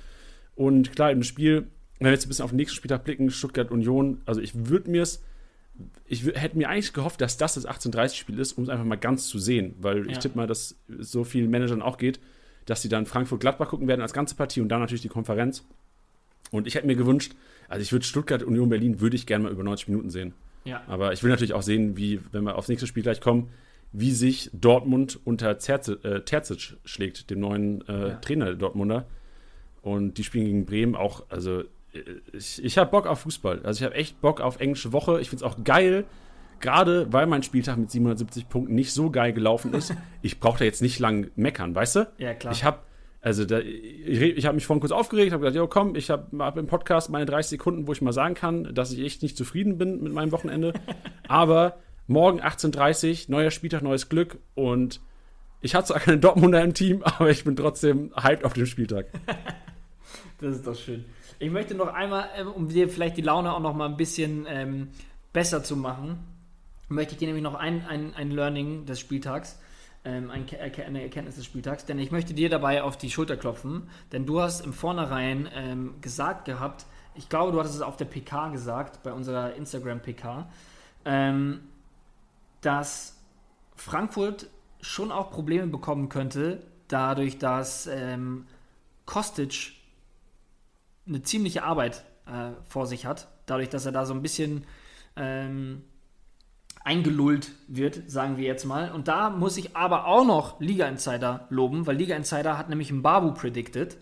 Und klar, im Spiel, wenn wir jetzt ein bisschen auf den nächsten Spieltag blicken, Stuttgart Union, also ich würde mir es, ich hätte mir eigentlich gehofft, dass das das 18:30-Spiel ist, um es einfach mal ganz zu sehen, weil ja. ich tippe mal, dass es so vielen Managern auch geht, dass sie dann Frankfurt-Gladbach gucken werden als ganze Partie und dann natürlich die Konferenz. Und ich hätte mir gewünscht, also ich würde Stuttgart Union Berlin würde ich gerne mal über 90 Minuten sehen. Ja. Aber ich will natürlich auch sehen, wie, wenn wir aufs nächste Spiel gleich kommen, wie sich Dortmund unter Terzic, äh, Terzic schlägt, dem neuen äh, ja. Trainer der Dortmunder. Und die spielen gegen Bremen auch, also äh, ich, ich habe Bock auf Fußball. Also ich habe echt Bock auf englische Woche. Ich finde es auch geil, gerade weil mein Spieltag mit 770 Punkten nicht so geil gelaufen ist. ich brauche da jetzt nicht lang meckern, weißt du? Ja, klar. Ich habe also da, ich, ich habe mich vorhin kurz aufgeregt, habe gesagt, jo komm, ich habe hab im Podcast meine 30 Sekunden, wo ich mal sagen kann, dass ich echt nicht zufrieden bin mit meinem Wochenende. Aber morgen 18.30 Uhr, neuer Spieltag, neues Glück und ich hatte zwar keine Dortmunder im Team, aber ich bin trotzdem hyped auf dem Spieltag. das ist doch schön. Ich möchte noch einmal, ähm, um dir vielleicht die Laune auch noch mal ein bisschen ähm, besser zu machen, möchte ich dir nämlich noch ein, ein, ein Learning des Spieltags ähm, eine Erkenntnis des Spieltags, denn ich möchte dir dabei auf die Schulter klopfen, denn du hast im Vornherein ähm, gesagt gehabt, ich glaube, du hattest es auf der PK gesagt, bei unserer Instagram-PK, ähm, dass Frankfurt schon auch Probleme bekommen könnte, dadurch, dass ähm, Kostic eine ziemliche Arbeit äh, vor sich hat, dadurch, dass er da so ein bisschen ähm, eingelullt wird, sagen wir jetzt mal. Und da muss ich aber auch noch Liga Insider loben, weil Liga Insider hat nämlich Babu predicted.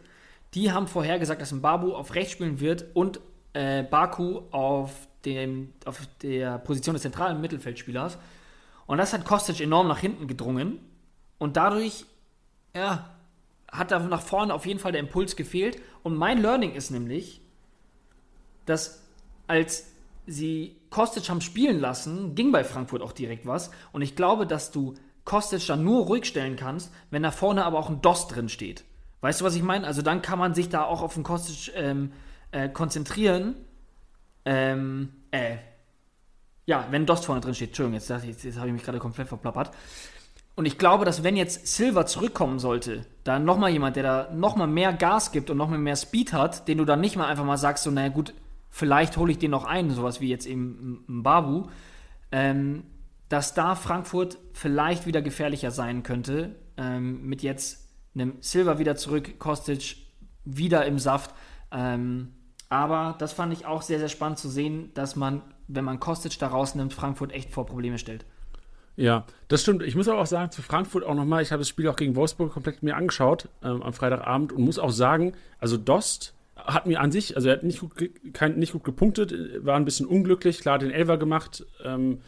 Die haben vorhergesagt, dass Babu auf rechts spielen wird und äh, Baku auf, dem, auf der Position des zentralen Mittelfeldspielers. Und das hat Kostic enorm nach hinten gedrungen. Und dadurch, ja, hat da nach vorne auf jeden Fall der Impuls gefehlt. Und mein Learning ist nämlich, dass als sie Kostic haben spielen lassen, ging bei Frankfurt auch direkt was. Und ich glaube, dass du Kostic dann nur ruhig stellen kannst, wenn da vorne aber auch ein DOS drin steht. Weißt du, was ich meine? Also dann kann man sich da auch auf den Kostic ähm, äh, konzentrieren. Ähm, äh, ja, wenn DOS vorne drin steht. Entschuldigung, jetzt, jetzt, jetzt habe ich mich gerade komplett verplappert. Und ich glaube, dass wenn jetzt Silver zurückkommen sollte, da nochmal jemand, der da nochmal mehr Gas gibt und nochmal mehr Speed hat, den du dann nicht mal einfach mal sagst, so, naja gut, vielleicht hole ich den noch ein, sowas wie jetzt eben Babu, ähm, dass da Frankfurt vielleicht wieder gefährlicher sein könnte, ähm, mit jetzt einem Silver wieder zurück, Kostic wieder im Saft. Ähm, aber das fand ich auch sehr, sehr spannend zu sehen, dass man, wenn man Kostic da rausnimmt, Frankfurt echt vor Probleme stellt. Ja, das stimmt. Ich muss aber auch sagen, zu Frankfurt auch nochmal, ich habe das Spiel auch gegen Wolfsburg komplett mir angeschaut ähm, am Freitagabend und muss auch sagen, also Dost hat mir an sich, also er hat nicht gut, kein, nicht gut gepunktet, war ein bisschen unglücklich, klar den Elver gemacht, ähm,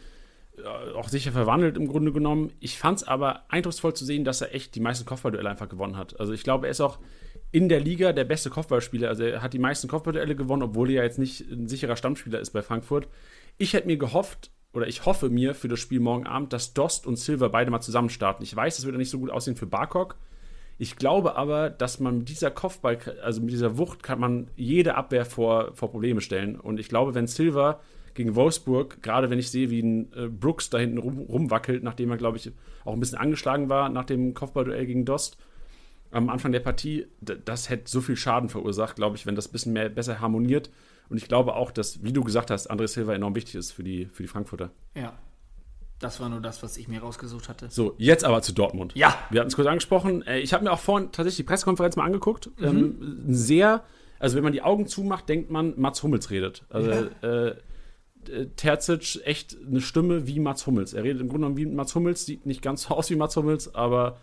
auch sicher verwandelt im Grunde genommen. Ich fand es aber eindrucksvoll zu sehen, dass er echt die meisten Kopfballduelle einfach gewonnen hat. Also ich glaube, er ist auch in der Liga der beste Kopfballspieler. Also er hat die meisten Kopfballduelle gewonnen, obwohl er ja jetzt nicht ein sicherer Stammspieler ist bei Frankfurt. Ich hätte mir gehofft, oder ich hoffe mir für das Spiel morgen Abend, dass Dost und Silver beide mal zusammen starten. Ich weiß, es wird nicht so gut aussehen für Barkok. Ich glaube aber, dass man mit dieser Kopfball, also mit dieser Wucht, kann man jede Abwehr vor, vor Probleme stellen. Und ich glaube, wenn Silver gegen Wolfsburg, gerade wenn ich sehe, wie ein äh, Brooks da hinten rum, rumwackelt, nachdem er, glaube ich, auch ein bisschen angeschlagen war nach dem Kopfballduell gegen Dost am Anfang der Partie, das hätte so viel Schaden verursacht, glaube ich, wenn das ein bisschen mehr besser harmoniert. Und ich glaube auch, dass, wie du gesagt hast, André Silva enorm wichtig ist für die, für die Frankfurter. Ja. Das war nur das, was ich mir rausgesucht hatte. So, jetzt aber zu Dortmund. Ja. Wir hatten es kurz angesprochen. Äh, ich habe mir auch vorhin tatsächlich die Pressekonferenz mal angeguckt. Mhm. Ähm, sehr, also wenn man die Augen zumacht, denkt man, Mats Hummels redet. Also ja. äh, Terzic echt eine Stimme wie Mats Hummels. Er redet im Grunde genommen wie Mats Hummels, sieht nicht ganz so aus wie Mats Hummels, aber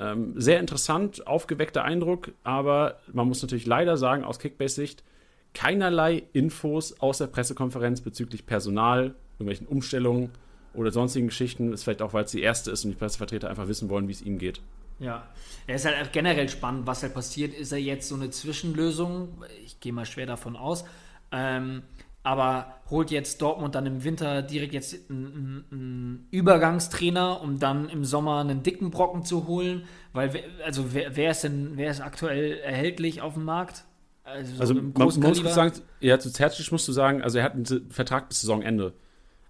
ähm, sehr interessant, aufgeweckter Eindruck. Aber man muss natürlich leider sagen, aus Kickbase-Sicht, keinerlei Infos aus der Pressekonferenz bezüglich Personal, irgendwelchen Umstellungen oder sonstigen Geschichten. Ist vielleicht auch, weil es die erste ist und die Pressevertreter einfach wissen wollen, wie es ihm geht. Ja, er ist halt auch generell spannend, was halt passiert. Ist er jetzt so eine Zwischenlösung? Ich gehe mal schwer davon aus. Ähm, aber holt jetzt Dortmund dann im Winter direkt jetzt einen, einen, Übergangstrainer, um dann im Sommer einen dicken Brocken zu holen? Weil, also wer, wer ist denn, wer ist aktuell erhältlich auf dem Markt? Also, also man, muss sagen, ja, zu Zertsch musst du sagen, also er hat einen Vertrag bis Saisonende.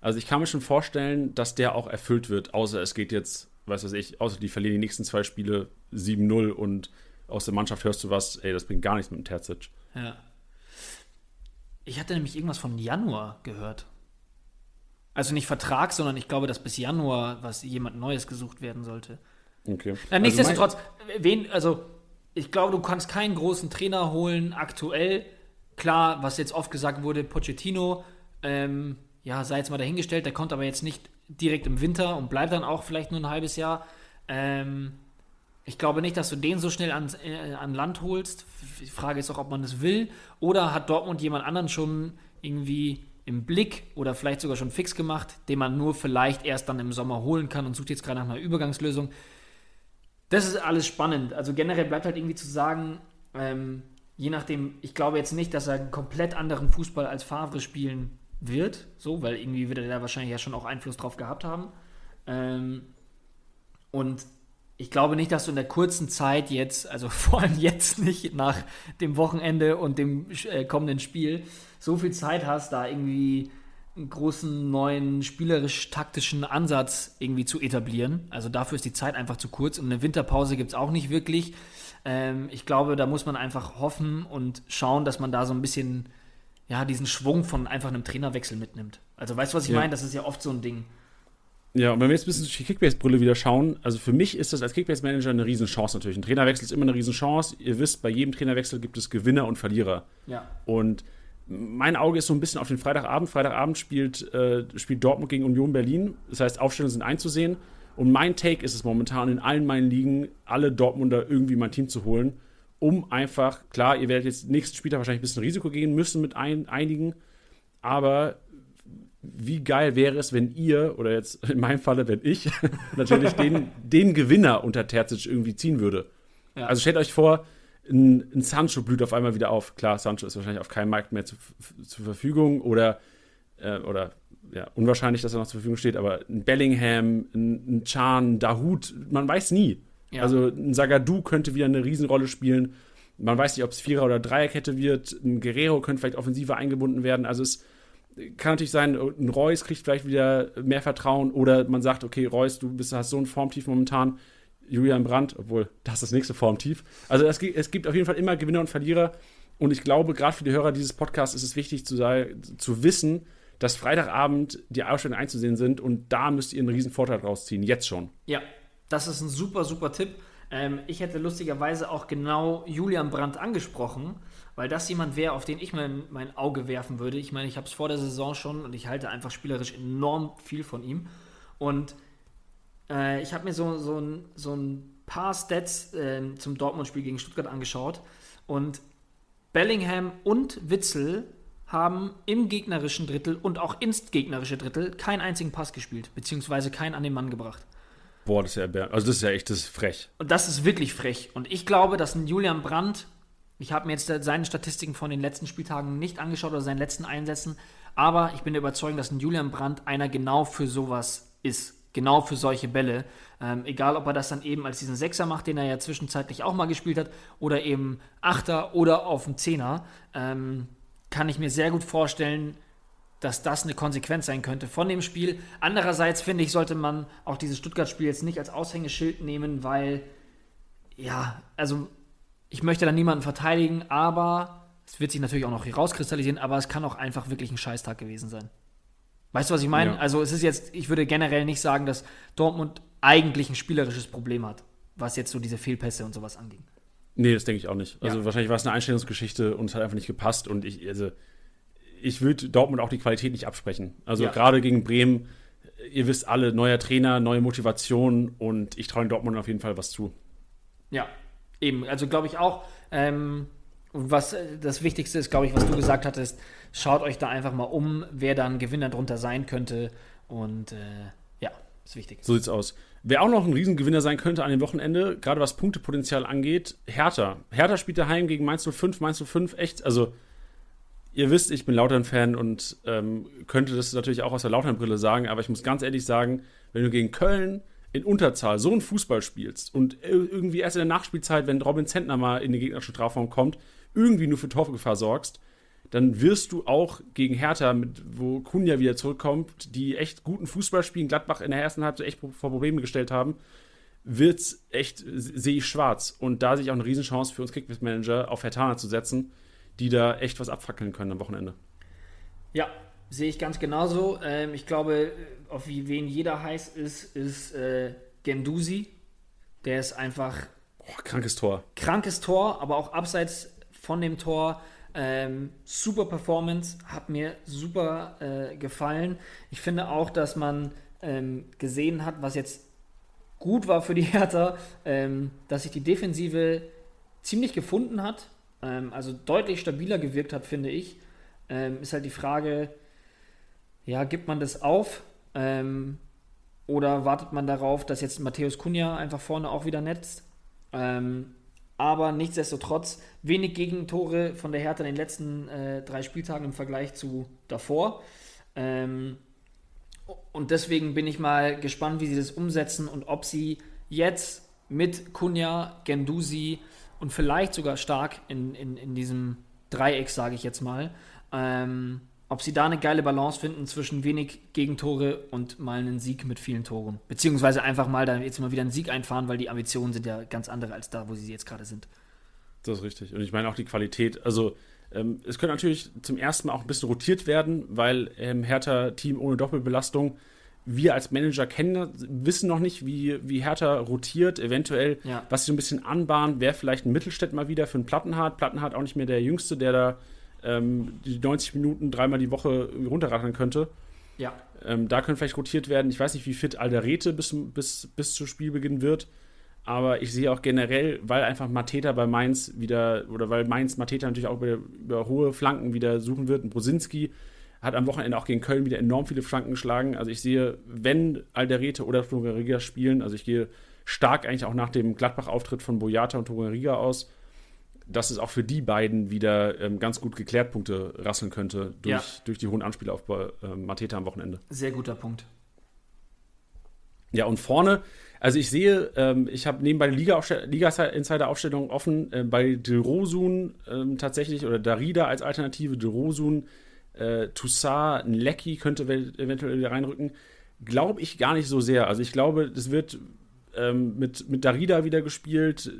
Also ich kann mir schon vorstellen, dass der auch erfüllt wird, außer es geht jetzt, weiß was ich, außer die verlieren die nächsten zwei Spiele 7-0 und aus der Mannschaft hörst du was, ey, das bringt gar nichts mit dem Terzic. Ja. Ich hatte nämlich irgendwas von Januar gehört. Also nicht Vertrag, sondern ich glaube, dass bis Januar was jemand Neues gesucht werden sollte. Okay. Na, nichtsdestotrotz, also wen, also ich glaube, du kannst keinen großen Trainer holen aktuell. Klar, was jetzt oft gesagt wurde, Pochettino, ähm, ja, sei jetzt mal dahingestellt, der kommt aber jetzt nicht direkt im Winter und bleibt dann auch vielleicht nur ein halbes Jahr. Ähm, ich glaube nicht, dass du den so schnell ans, äh, an Land holst. Die Frage ist auch, ob man das will. Oder hat Dortmund jemand anderen schon irgendwie im Blick oder vielleicht sogar schon fix gemacht, den man nur vielleicht erst dann im Sommer holen kann und sucht jetzt gerade nach einer Übergangslösung das ist alles spannend. Also generell bleibt halt irgendwie zu sagen, ähm, je nachdem, ich glaube jetzt nicht, dass er einen komplett anderen Fußball als Favre spielen wird, so, weil irgendwie wird er da wahrscheinlich ja schon auch Einfluss drauf gehabt haben. Ähm, und ich glaube nicht, dass du in der kurzen Zeit jetzt, also vor allem jetzt nicht nach dem Wochenende und dem äh, kommenden Spiel, so viel Zeit hast, da irgendwie einen großen neuen spielerisch-taktischen Ansatz irgendwie zu etablieren. Also dafür ist die Zeit einfach zu kurz und eine Winterpause gibt es auch nicht wirklich. Ähm, ich glaube, da muss man einfach hoffen und schauen, dass man da so ein bisschen ja, diesen Schwung von einfach einem Trainerwechsel mitnimmt. Also weißt du, was ich ja. meine? Das ist ja oft so ein Ding. Ja, und wenn wir jetzt ein bisschen durch die Kickbase-Brille wieder schauen, also für mich ist das als Kickbase-Manager eine Riesenchance natürlich. Ein Trainerwechsel ist immer eine Riesenchance. Ihr wisst, bei jedem Trainerwechsel gibt es Gewinner und Verlierer. Ja. Und mein Auge ist so ein bisschen auf den Freitagabend. Freitagabend spielt, äh, spielt Dortmund gegen Union Berlin. Das heißt, Aufstellungen sind einzusehen. Und mein Take ist es momentan, in allen meinen Ligen alle Dortmunder irgendwie mein Team zu holen, um einfach, klar, ihr werdet jetzt nächsten Spieltag wahrscheinlich ein bisschen Risiko gehen müssen mit ein, einigen, aber wie geil wäre es, wenn ihr, oder jetzt in meinem Falle, wenn ich, natürlich den, den Gewinner unter Terzic irgendwie ziehen würde. Ja. Also stellt euch vor, ein, ein, Sancho blüht auf einmal wieder auf. Klar, Sancho ist wahrscheinlich auf keinem Markt mehr zu, zur Verfügung oder, äh, oder ja, unwahrscheinlich, dass er noch zur Verfügung steht, aber ein Bellingham, ein, ein Chan, ein Dahut, man weiß nie. Ja. Also ein Sagadou könnte wieder eine Riesenrolle spielen. Man weiß nicht, ob es Vierer- oder Dreierkette wird. Ein Guerrero könnte vielleicht offensiver eingebunden werden. Also es kann natürlich sein, ein Reus kriegt vielleicht wieder mehr Vertrauen oder man sagt, okay, Reus, du bist, hast so ein Formtief momentan Julian Brandt, obwohl das ist das nächste Formtief. Also es, es gibt auf jeden Fall immer Gewinner und Verlierer. Und ich glaube, gerade für die Hörer dieses Podcasts ist es wichtig zu, zu wissen, dass Freitagabend die Ausstellungen einzusehen sind und da müsst ihr einen riesen Vorteil rausziehen, jetzt schon. Ja, das ist ein super, super Tipp. Ähm, ich hätte lustigerweise auch genau Julian Brandt angesprochen, weil das jemand wäre, auf den ich mein, mein Auge werfen würde. Ich meine, ich habe es vor der Saison schon und ich halte einfach spielerisch enorm viel von ihm. Und äh, ich habe mir so, so, ein, so ein paar Stats äh, zum Dortmund-Spiel gegen Stuttgart angeschaut und Bellingham und Witzel haben im gegnerischen Drittel und auch ins gegnerische Drittel keinen einzigen Pass gespielt, beziehungsweise keinen an den Mann gebracht. Boah, das ist ja, also das ist ja echt, das ist frech. Und das ist wirklich frech. Und ich glaube, dass ein Julian Brandt, ich habe mir jetzt seine Statistiken von den letzten Spieltagen nicht angeschaut oder seinen letzten Einsätzen, aber ich bin der Überzeugung, dass ein Julian Brandt einer genau für sowas ist. Genau für solche Bälle. Ähm, egal, ob er das dann eben als diesen Sechser macht, den er ja zwischenzeitlich auch mal gespielt hat, oder eben Achter oder auf dem Zehner, ähm, kann ich mir sehr gut vorstellen, dass das eine Konsequenz sein könnte von dem Spiel. Andererseits finde ich, sollte man auch dieses Stuttgart-Spiel jetzt nicht als Aushängeschild nehmen, weil, ja, also ich möchte da niemanden verteidigen, aber es wird sich natürlich auch noch hier rauskristallisieren, aber es kann auch einfach wirklich ein Scheißtag gewesen sein. Weißt du, was ich meine? Ja. Also es ist jetzt, ich würde generell nicht sagen, dass Dortmund eigentlich ein spielerisches Problem hat, was jetzt so diese Fehlpässe und sowas anging. Nee, das denke ich auch nicht. Also ja. wahrscheinlich war es eine Einstellungsgeschichte und es hat einfach nicht gepasst und ich, also ich würde Dortmund auch die Qualität nicht absprechen. Also ja. gerade gegen Bremen, ihr wisst alle, neuer Trainer, neue Motivation und ich traue Dortmund auf jeden Fall was zu. Ja, eben. Also glaube ich auch. Ähm, was äh, das Wichtigste ist, glaube ich, was du gesagt hattest, schaut euch da einfach mal um, wer dann Gewinner drunter sein könnte. Und äh, ja, ist wichtig. So sieht's aus. Wer auch noch ein Riesengewinner sein könnte an dem Wochenende, gerade was Punktepotenzial angeht, Hertha. Hertha spielt daheim gegen Mainz 05. Mainz 05 echt, also ihr wisst, ich bin Lautern-Fan und ähm, könnte das natürlich auch aus der Lautern-Brille sagen, aber ich muss ganz ehrlich sagen, wenn du gegen Köln in Unterzahl so einen Fußball spielst und irgendwie erst in der Nachspielzeit, wenn Robin Zentner mal in den gegnerischen Strafraum kommt, irgendwie nur für Torgefahr sorgst, dann wirst du auch gegen Hertha, mit, wo Kunja wieder zurückkommt, die echt guten Fußball spielen, Gladbach in der ersten Halbzeit echt vor Probleme gestellt haben, wird's echt, sehe ich schwarz. Und da sehe ich auch eine Riesenchance für uns Kickbase-Manager auf Hertana zu setzen, die da echt was abfackeln können am Wochenende. Ja, sehe ich ganz genauso. Ähm, ich glaube, auf wie wen jeder heiß ist, ist äh, Gendusi. Der ist einfach. Oh, krankes Tor. Krankes Tor, aber auch abseits von dem Tor. Ähm, super Performance, hat mir super äh, gefallen. Ich finde auch, dass man ähm, gesehen hat, was jetzt gut war für die Hertha, ähm, dass sich die Defensive ziemlich gefunden hat ähm, also deutlich stabiler gewirkt hat, finde ich, ähm, ist halt die Frage, ja, gibt man das auf? Ähm, oder wartet man darauf, dass jetzt Matthäus Kunja einfach vorne auch wieder netzt? Ähm, aber nichtsdestotrotz wenig Gegentore von der Hertha in den letzten äh, drei Spieltagen im Vergleich zu davor. Ähm, und deswegen bin ich mal gespannt, wie sie das umsetzen und ob sie jetzt mit Kunja, Gendusi, und vielleicht sogar stark in, in, in diesem Dreieck, sage ich jetzt mal. Ähm, ob sie da eine geile Balance finden zwischen wenig Gegentore und mal einen Sieg mit vielen Toren. Beziehungsweise einfach mal dann jetzt mal wieder einen Sieg einfahren, weil die Ambitionen sind ja ganz andere als da, wo sie jetzt gerade sind. Das ist richtig. Und ich meine auch die Qualität. Also, ähm, es könnte natürlich zum ersten Mal auch ein bisschen rotiert werden, weil ähm, Hertha-Team ohne Doppelbelastung wir als Manager kennen, wissen noch nicht, wie, wie Hertha rotiert, eventuell, ja. was sie so ein bisschen anbahnt, wäre vielleicht ein Mittelstädt mal wieder für einen Plattenhardt. Plattenhardt auch nicht mehr der Jüngste, der da ähm, die 90 Minuten dreimal die Woche runterrattern könnte. Ja. Ähm, da könnte vielleicht rotiert werden. Ich weiß nicht, wie fit Alderete bis, bis, bis zu Spielbeginn wird. Aber ich sehe auch generell, weil einfach Mateta bei Mainz wieder, oder weil Mainz Mateta natürlich auch über, über hohe Flanken wieder suchen wird, und Brosinski hat am Wochenende auch gegen Köln wieder enorm viele Flanken geschlagen. Also ich sehe, wenn Alderete oder Florian spielen, also ich gehe stark eigentlich auch nach dem Gladbach-Auftritt von Boyata und Florian aus, dass es auch für die beiden wieder ähm, ganz gut geklärt Punkte rasseln könnte durch, ja. durch die hohen Anspiele auf äh, Mateta am Wochenende. Sehr guter Punkt. Ja, und vorne, also ich sehe, ähm, ich habe nebenbei die Liga-Insider-Aufstellung offen, äh, bei De Rosun ähm, tatsächlich, oder Darida als Alternative, De Rosun äh, Toussaint, ein Lecky könnte eventuell wieder reinrücken. Glaube ich gar nicht so sehr. Also ich glaube, es wird ähm, mit, mit Darida wieder gespielt.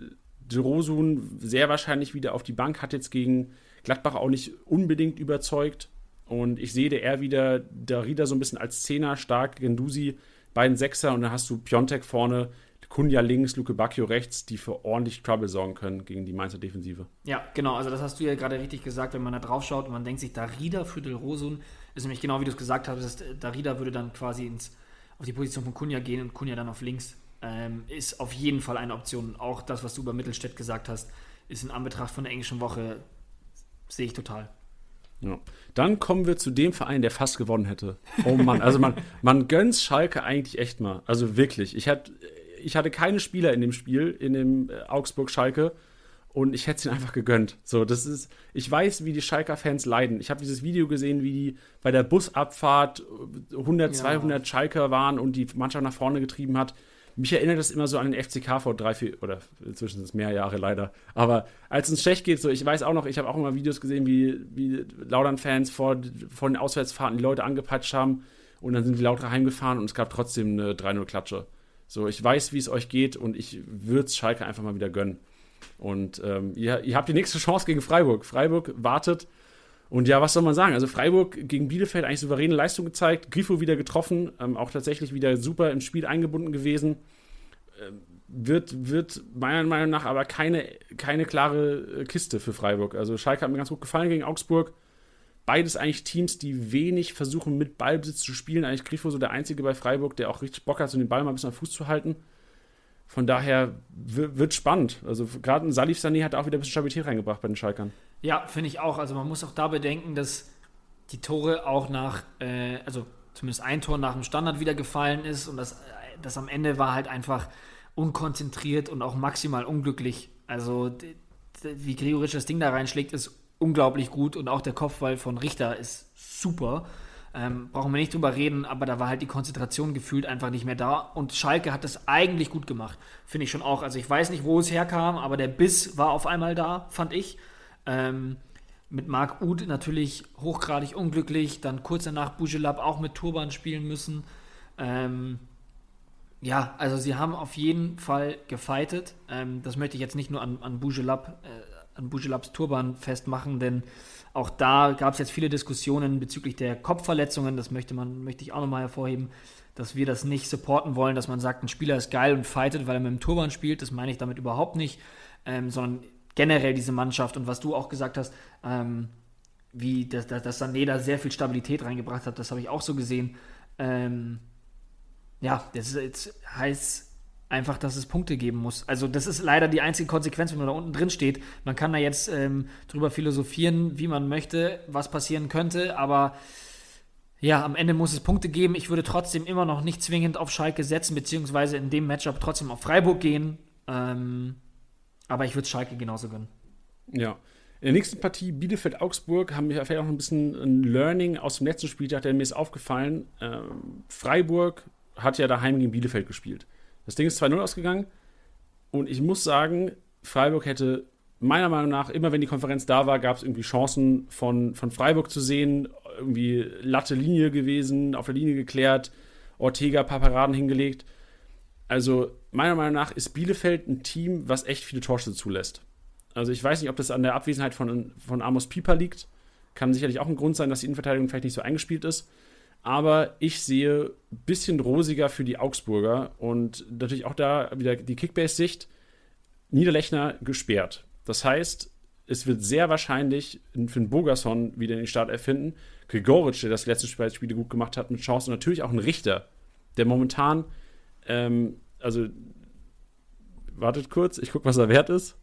De Rosun sehr wahrscheinlich wieder auf die Bank, hat jetzt gegen Gladbach auch nicht unbedingt überzeugt. Und ich sehe eher wieder Darida so ein bisschen als Zehner, stark, Gendusi, beiden Sechser und dann hast du Piontek vorne, Kunja links, Luke Bacchio rechts, die für ordentlich Trouble sorgen können gegen die Mainzer Defensive. Ja, genau. Also das hast du ja gerade richtig gesagt, wenn man da drauf schaut und man denkt sich, Darida für Del Rosun ist nämlich genau wie du es gesagt hast, Darida würde dann quasi ins, auf die Position von Kunja gehen und Kunja dann auf links. Ähm, ist auf jeden Fall eine Option. Auch das, was du über Mittelstädt gesagt hast, ist in Anbetracht von der englischen Woche, sehe ich total. Ja. Dann kommen wir zu dem Verein, der fast gewonnen hätte. Oh Mann, also man, man gönnt Schalke eigentlich echt mal. Also wirklich. Ich, hatte, ich hatte keine Spieler in dem Spiel, in dem äh, Augsburg-Schalke. Und ich hätte es ihnen einfach gegönnt. So, das ist, ich weiß, wie die Schalker-Fans leiden. Ich habe dieses Video gesehen, wie die bei der Busabfahrt 100, ja. 200 Schalker waren und die Mannschaft nach vorne getrieben hat. Mich erinnert das immer so an den FCK vor drei, vier, oder inzwischen sind es mehr Jahre leider. Aber als es schlecht geht, so, ich weiß auch noch, ich habe auch immer Videos gesehen, wie, wie Laudern-Fans vor, vor den Auswärtsfahrten die Leute angepeitscht haben und dann sind die lauter heimgefahren und es gab trotzdem eine 3-0-Klatsche. So, ich weiß, wie es euch geht und ich würde es Schalke einfach mal wieder gönnen. Und ähm, ihr, ihr habt die nächste Chance gegen Freiburg. Freiburg wartet und ja, was soll man sagen? Also Freiburg gegen Bielefeld eigentlich souveräne Leistung gezeigt, Grifo wieder getroffen, ähm, auch tatsächlich wieder super ins Spiel eingebunden gewesen. Ähm, wird, wird meiner Meinung nach aber keine, keine klare äh, Kiste für Freiburg. Also Schalke hat mir ganz gut gefallen gegen Augsburg. Beides eigentlich Teams, die wenig versuchen, mit Ballbesitz zu spielen. Eigentlich Grifo so der Einzige bei Freiburg, der auch richtig Bock hat, so den Ball mal ein bisschen am Fuß zu halten. Von daher wird spannend. Also gerade Salif Sané hat auch wieder ein bisschen Stabilität reingebracht bei den Schalkern. Ja, finde ich auch. Also man muss auch da bedenken, dass die Tore auch nach, äh, also zumindest ein Tor nach dem Standard wieder gefallen ist und das, äh, das am Ende war halt einfach unkonzentriert und auch maximal unglücklich. Also wie Gregoritsch das Ding da reinschlägt, ist unglaublich gut und auch der Kopfball von Richter ist super. Ähm, brauchen wir nicht drüber reden, aber da war halt die Konzentration gefühlt einfach nicht mehr da. Und Schalke hat das eigentlich gut gemacht, finde ich schon auch. Also ich weiß nicht, wo es herkam, aber der Biss war auf einmal da, fand ich. Ähm, mit Marc Uth natürlich hochgradig unglücklich, dann kurz danach Bujelab auch mit Turban spielen müssen. Ähm, ja, also sie haben auf jeden Fall gefightet. Ähm, das möchte ich jetzt nicht nur an, an Bujelab, äh, an Bujelabs Turban festmachen, denn auch da gab es jetzt viele Diskussionen bezüglich der Kopfverletzungen. Das möchte, man, möchte ich auch nochmal hervorheben, dass wir das nicht supporten wollen, dass man sagt, ein Spieler ist geil und fightet, weil er mit dem Turban spielt. Das meine ich damit überhaupt nicht, ähm, sondern generell diese Mannschaft und was du auch gesagt hast, ähm, wie dass, dass Sané da sehr viel Stabilität reingebracht hat, das habe ich auch so gesehen. Ähm, ja, das ist jetzt heißt einfach, dass es Punkte geben muss. Also das ist leider die einzige Konsequenz, wenn man da unten drin steht. Man kann da jetzt ähm, drüber philosophieren, wie man möchte, was passieren könnte, aber ja, am Ende muss es Punkte geben. Ich würde trotzdem immer noch nicht zwingend auf Schalke setzen, beziehungsweise in dem Matchup trotzdem auf Freiburg gehen. Ähm, aber ich würde Schalke genauso gönnen. Ja. In der nächsten Partie Bielefeld-Augsburg haben wir vielleicht auch ein bisschen ein Learning aus dem letzten Spieltag, der mir ist aufgefallen. Ähm, Freiburg hat ja daheim gegen Bielefeld gespielt. Das Ding ist 2-0 ausgegangen. Und ich muss sagen, Freiburg hätte meiner Meinung nach, immer wenn die Konferenz da war, gab es irgendwie Chancen von, von Freiburg zu sehen. Irgendwie Latte Linie gewesen, auf der Linie geklärt, Ortega paar Paraden hingelegt. Also meiner Meinung nach ist Bielefeld ein Team, was echt viele Torschüsse zulässt. Also ich weiß nicht, ob das an der Abwesenheit von, von Amos Pieper liegt. Kann sicherlich auch ein Grund sein, dass die Innenverteidigung vielleicht nicht so eingespielt ist. Aber ich sehe ein bisschen rosiger für die Augsburger und natürlich auch da wieder die Kickbase-Sicht. Niederlechner gesperrt. Das heißt, es wird sehr wahrscheinlich für den Bogerson wieder den Start erfinden. Gregoritsch, der das letzte Spiel gut gemacht hat, mit Chance. Und natürlich auch ein Richter, der momentan, ähm, also, wartet kurz, ich gucke, was er wert ist.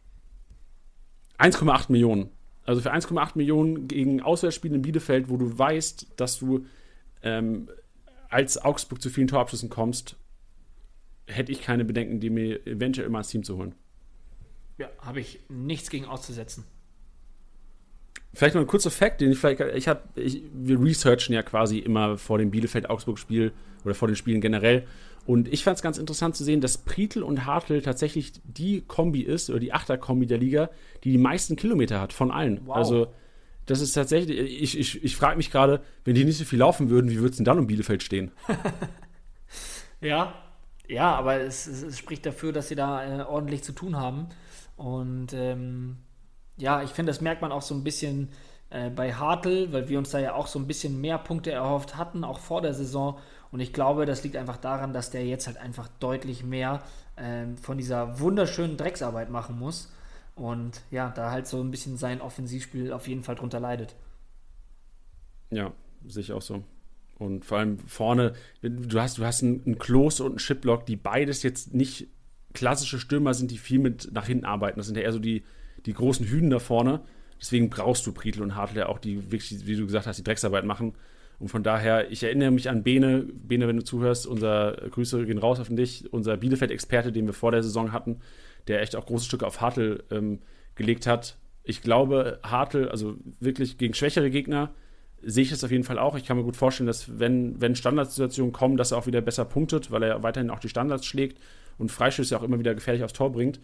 1,8 Millionen. Also für 1,8 Millionen gegen Auswärtsspiele in Bielefeld, wo du weißt, dass du ähm, als Augsburg zu vielen Torabschlüssen kommst, hätte ich keine Bedenken, die mir eventuell mal ins Team zu holen. Ja, habe ich nichts gegen auszusetzen. Vielleicht noch ein kurzer Fakt, den ich vielleicht, ich habe, wir researchen ja quasi immer vor dem Bielefeld-Augsburg-Spiel oder vor den Spielen generell. Und ich fand es ganz interessant zu sehen, dass Prietl und Hartl tatsächlich die Kombi ist, oder die Achter-Kombi der Liga, die die meisten Kilometer hat von allen. Wow. Also das ist tatsächlich, ich, ich, ich frage mich gerade, wenn die nicht so viel laufen würden, wie würde es denn dann um Bielefeld stehen? ja, ja, aber es, es, spricht dafür, dass sie da äh, ordentlich zu tun haben. Und ähm, ja, ich finde, das merkt man auch so ein bisschen äh, bei Hartl, weil wir uns da ja auch so ein bisschen mehr Punkte erhofft hatten, auch vor der Saison. Und ich glaube, das liegt einfach daran, dass der jetzt halt einfach deutlich mehr ähm, von dieser wunderschönen Drecksarbeit machen muss. Und ja, da halt so ein bisschen sein Offensivspiel auf jeden Fall drunter leidet. Ja, sehe ich auch so. Und vor allem vorne, du hast, du hast einen, Klos und einen Chiplock, die beides jetzt nicht klassische Stürmer sind, die viel mit nach hinten arbeiten. Das sind ja eher so die, die großen Hüden da vorne. Deswegen brauchst du Prietl und Hartl ja auch, die wirklich, wie du gesagt hast, die Drecksarbeit machen. Und von daher, ich erinnere mich an Bene, Bene, wenn du zuhörst, unser Grüße gehen raus auf dich, unser Bielefeld-Experte, den wir vor der Saison hatten, der echt auch große Stücke auf Hartl ähm, gelegt hat. Ich glaube, Hartl, also wirklich gegen schwächere Gegner, sehe ich das auf jeden Fall auch. Ich kann mir gut vorstellen, dass wenn, wenn Standardsituationen kommen, dass er auch wieder besser punktet, weil er weiterhin auch die Standards schlägt und Freischüsse auch immer wieder gefährlich aufs Tor bringt.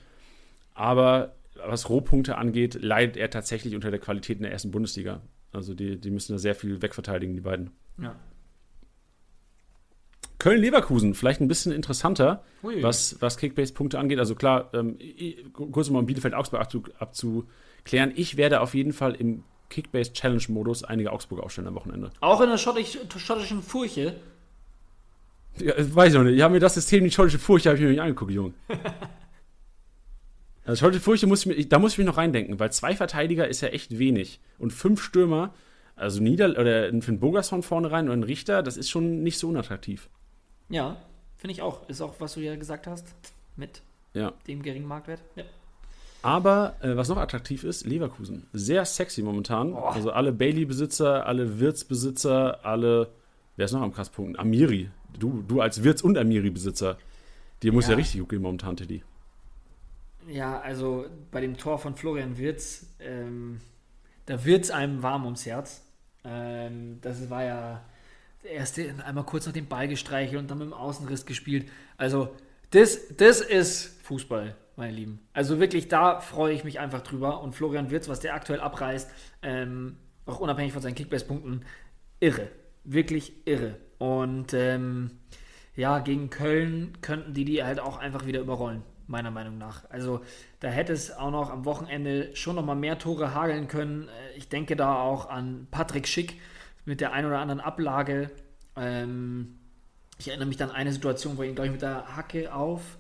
Aber was Rohpunkte angeht, leidet er tatsächlich unter der Qualität in der ersten Bundesliga. Also die, die müssen da sehr viel wegverteidigen, die beiden. Ja. Köln-Leverkusen, vielleicht ein bisschen interessanter, was, was Kickbase-Punkte angeht. Also klar, ähm, kurz mal um Bielefeld-Augsburg abzu, abzuklären. Ich werde auf jeden Fall im Kickbase-Challenge-Modus einige Augsburger aufstellen am Wochenende. Auch in der schottisch, schottischen Furche? Ja, weiß ich noch nicht. Ich habe mir das System, die schottische Furche, habe ich mir nicht angeguckt, Junge. Also schottische Furche muss ich mir, da muss ich mich noch reindenken, weil zwei Verteidiger ist ja echt wenig. Und fünf Stürmer, also Nieder oder ein Finn Bogerson vorne rein und ein Richter, das ist schon nicht so unattraktiv. Ja, finde ich auch. Ist auch, was du ja gesagt hast, mit ja. dem geringen Marktwert. Ja. Aber äh, was noch attraktiv ist, Leverkusen. Sehr sexy momentan. Oh. Also alle Bailey-Besitzer, alle Wirtsbesitzer, alle, wer ist noch am Kasspunkt? Amiri. Du, du als Wirts- und Amiri-Besitzer. Dir muss ja. ja richtig gut gehen momentan, Teddy. Ja, also bei dem Tor von Florian Wirtz, ähm, da wird es einem warm ums Herz. Ähm, das war ja erste einmal kurz nach dem Ball gestreichelt und dann mit dem Außenriss gespielt. Also, das, das ist Fußball, meine Lieben. Also wirklich, da freue ich mich einfach drüber. Und Florian Wirtz, was der aktuell abreißt, ähm, auch unabhängig von seinen Kickbase-Punkten, irre. Wirklich irre. Und ähm, ja, gegen Köln könnten die die halt auch einfach wieder überrollen, meiner Meinung nach. Also da hätte es auch noch am Wochenende schon noch mal mehr Tore hageln können. Äh, ich denke da auch an Patrick Schick, mit der einen oder anderen Ablage. Ähm, ich erinnere mich an eine Situation, wo ihn, glaube ich, mit der Hacke auf,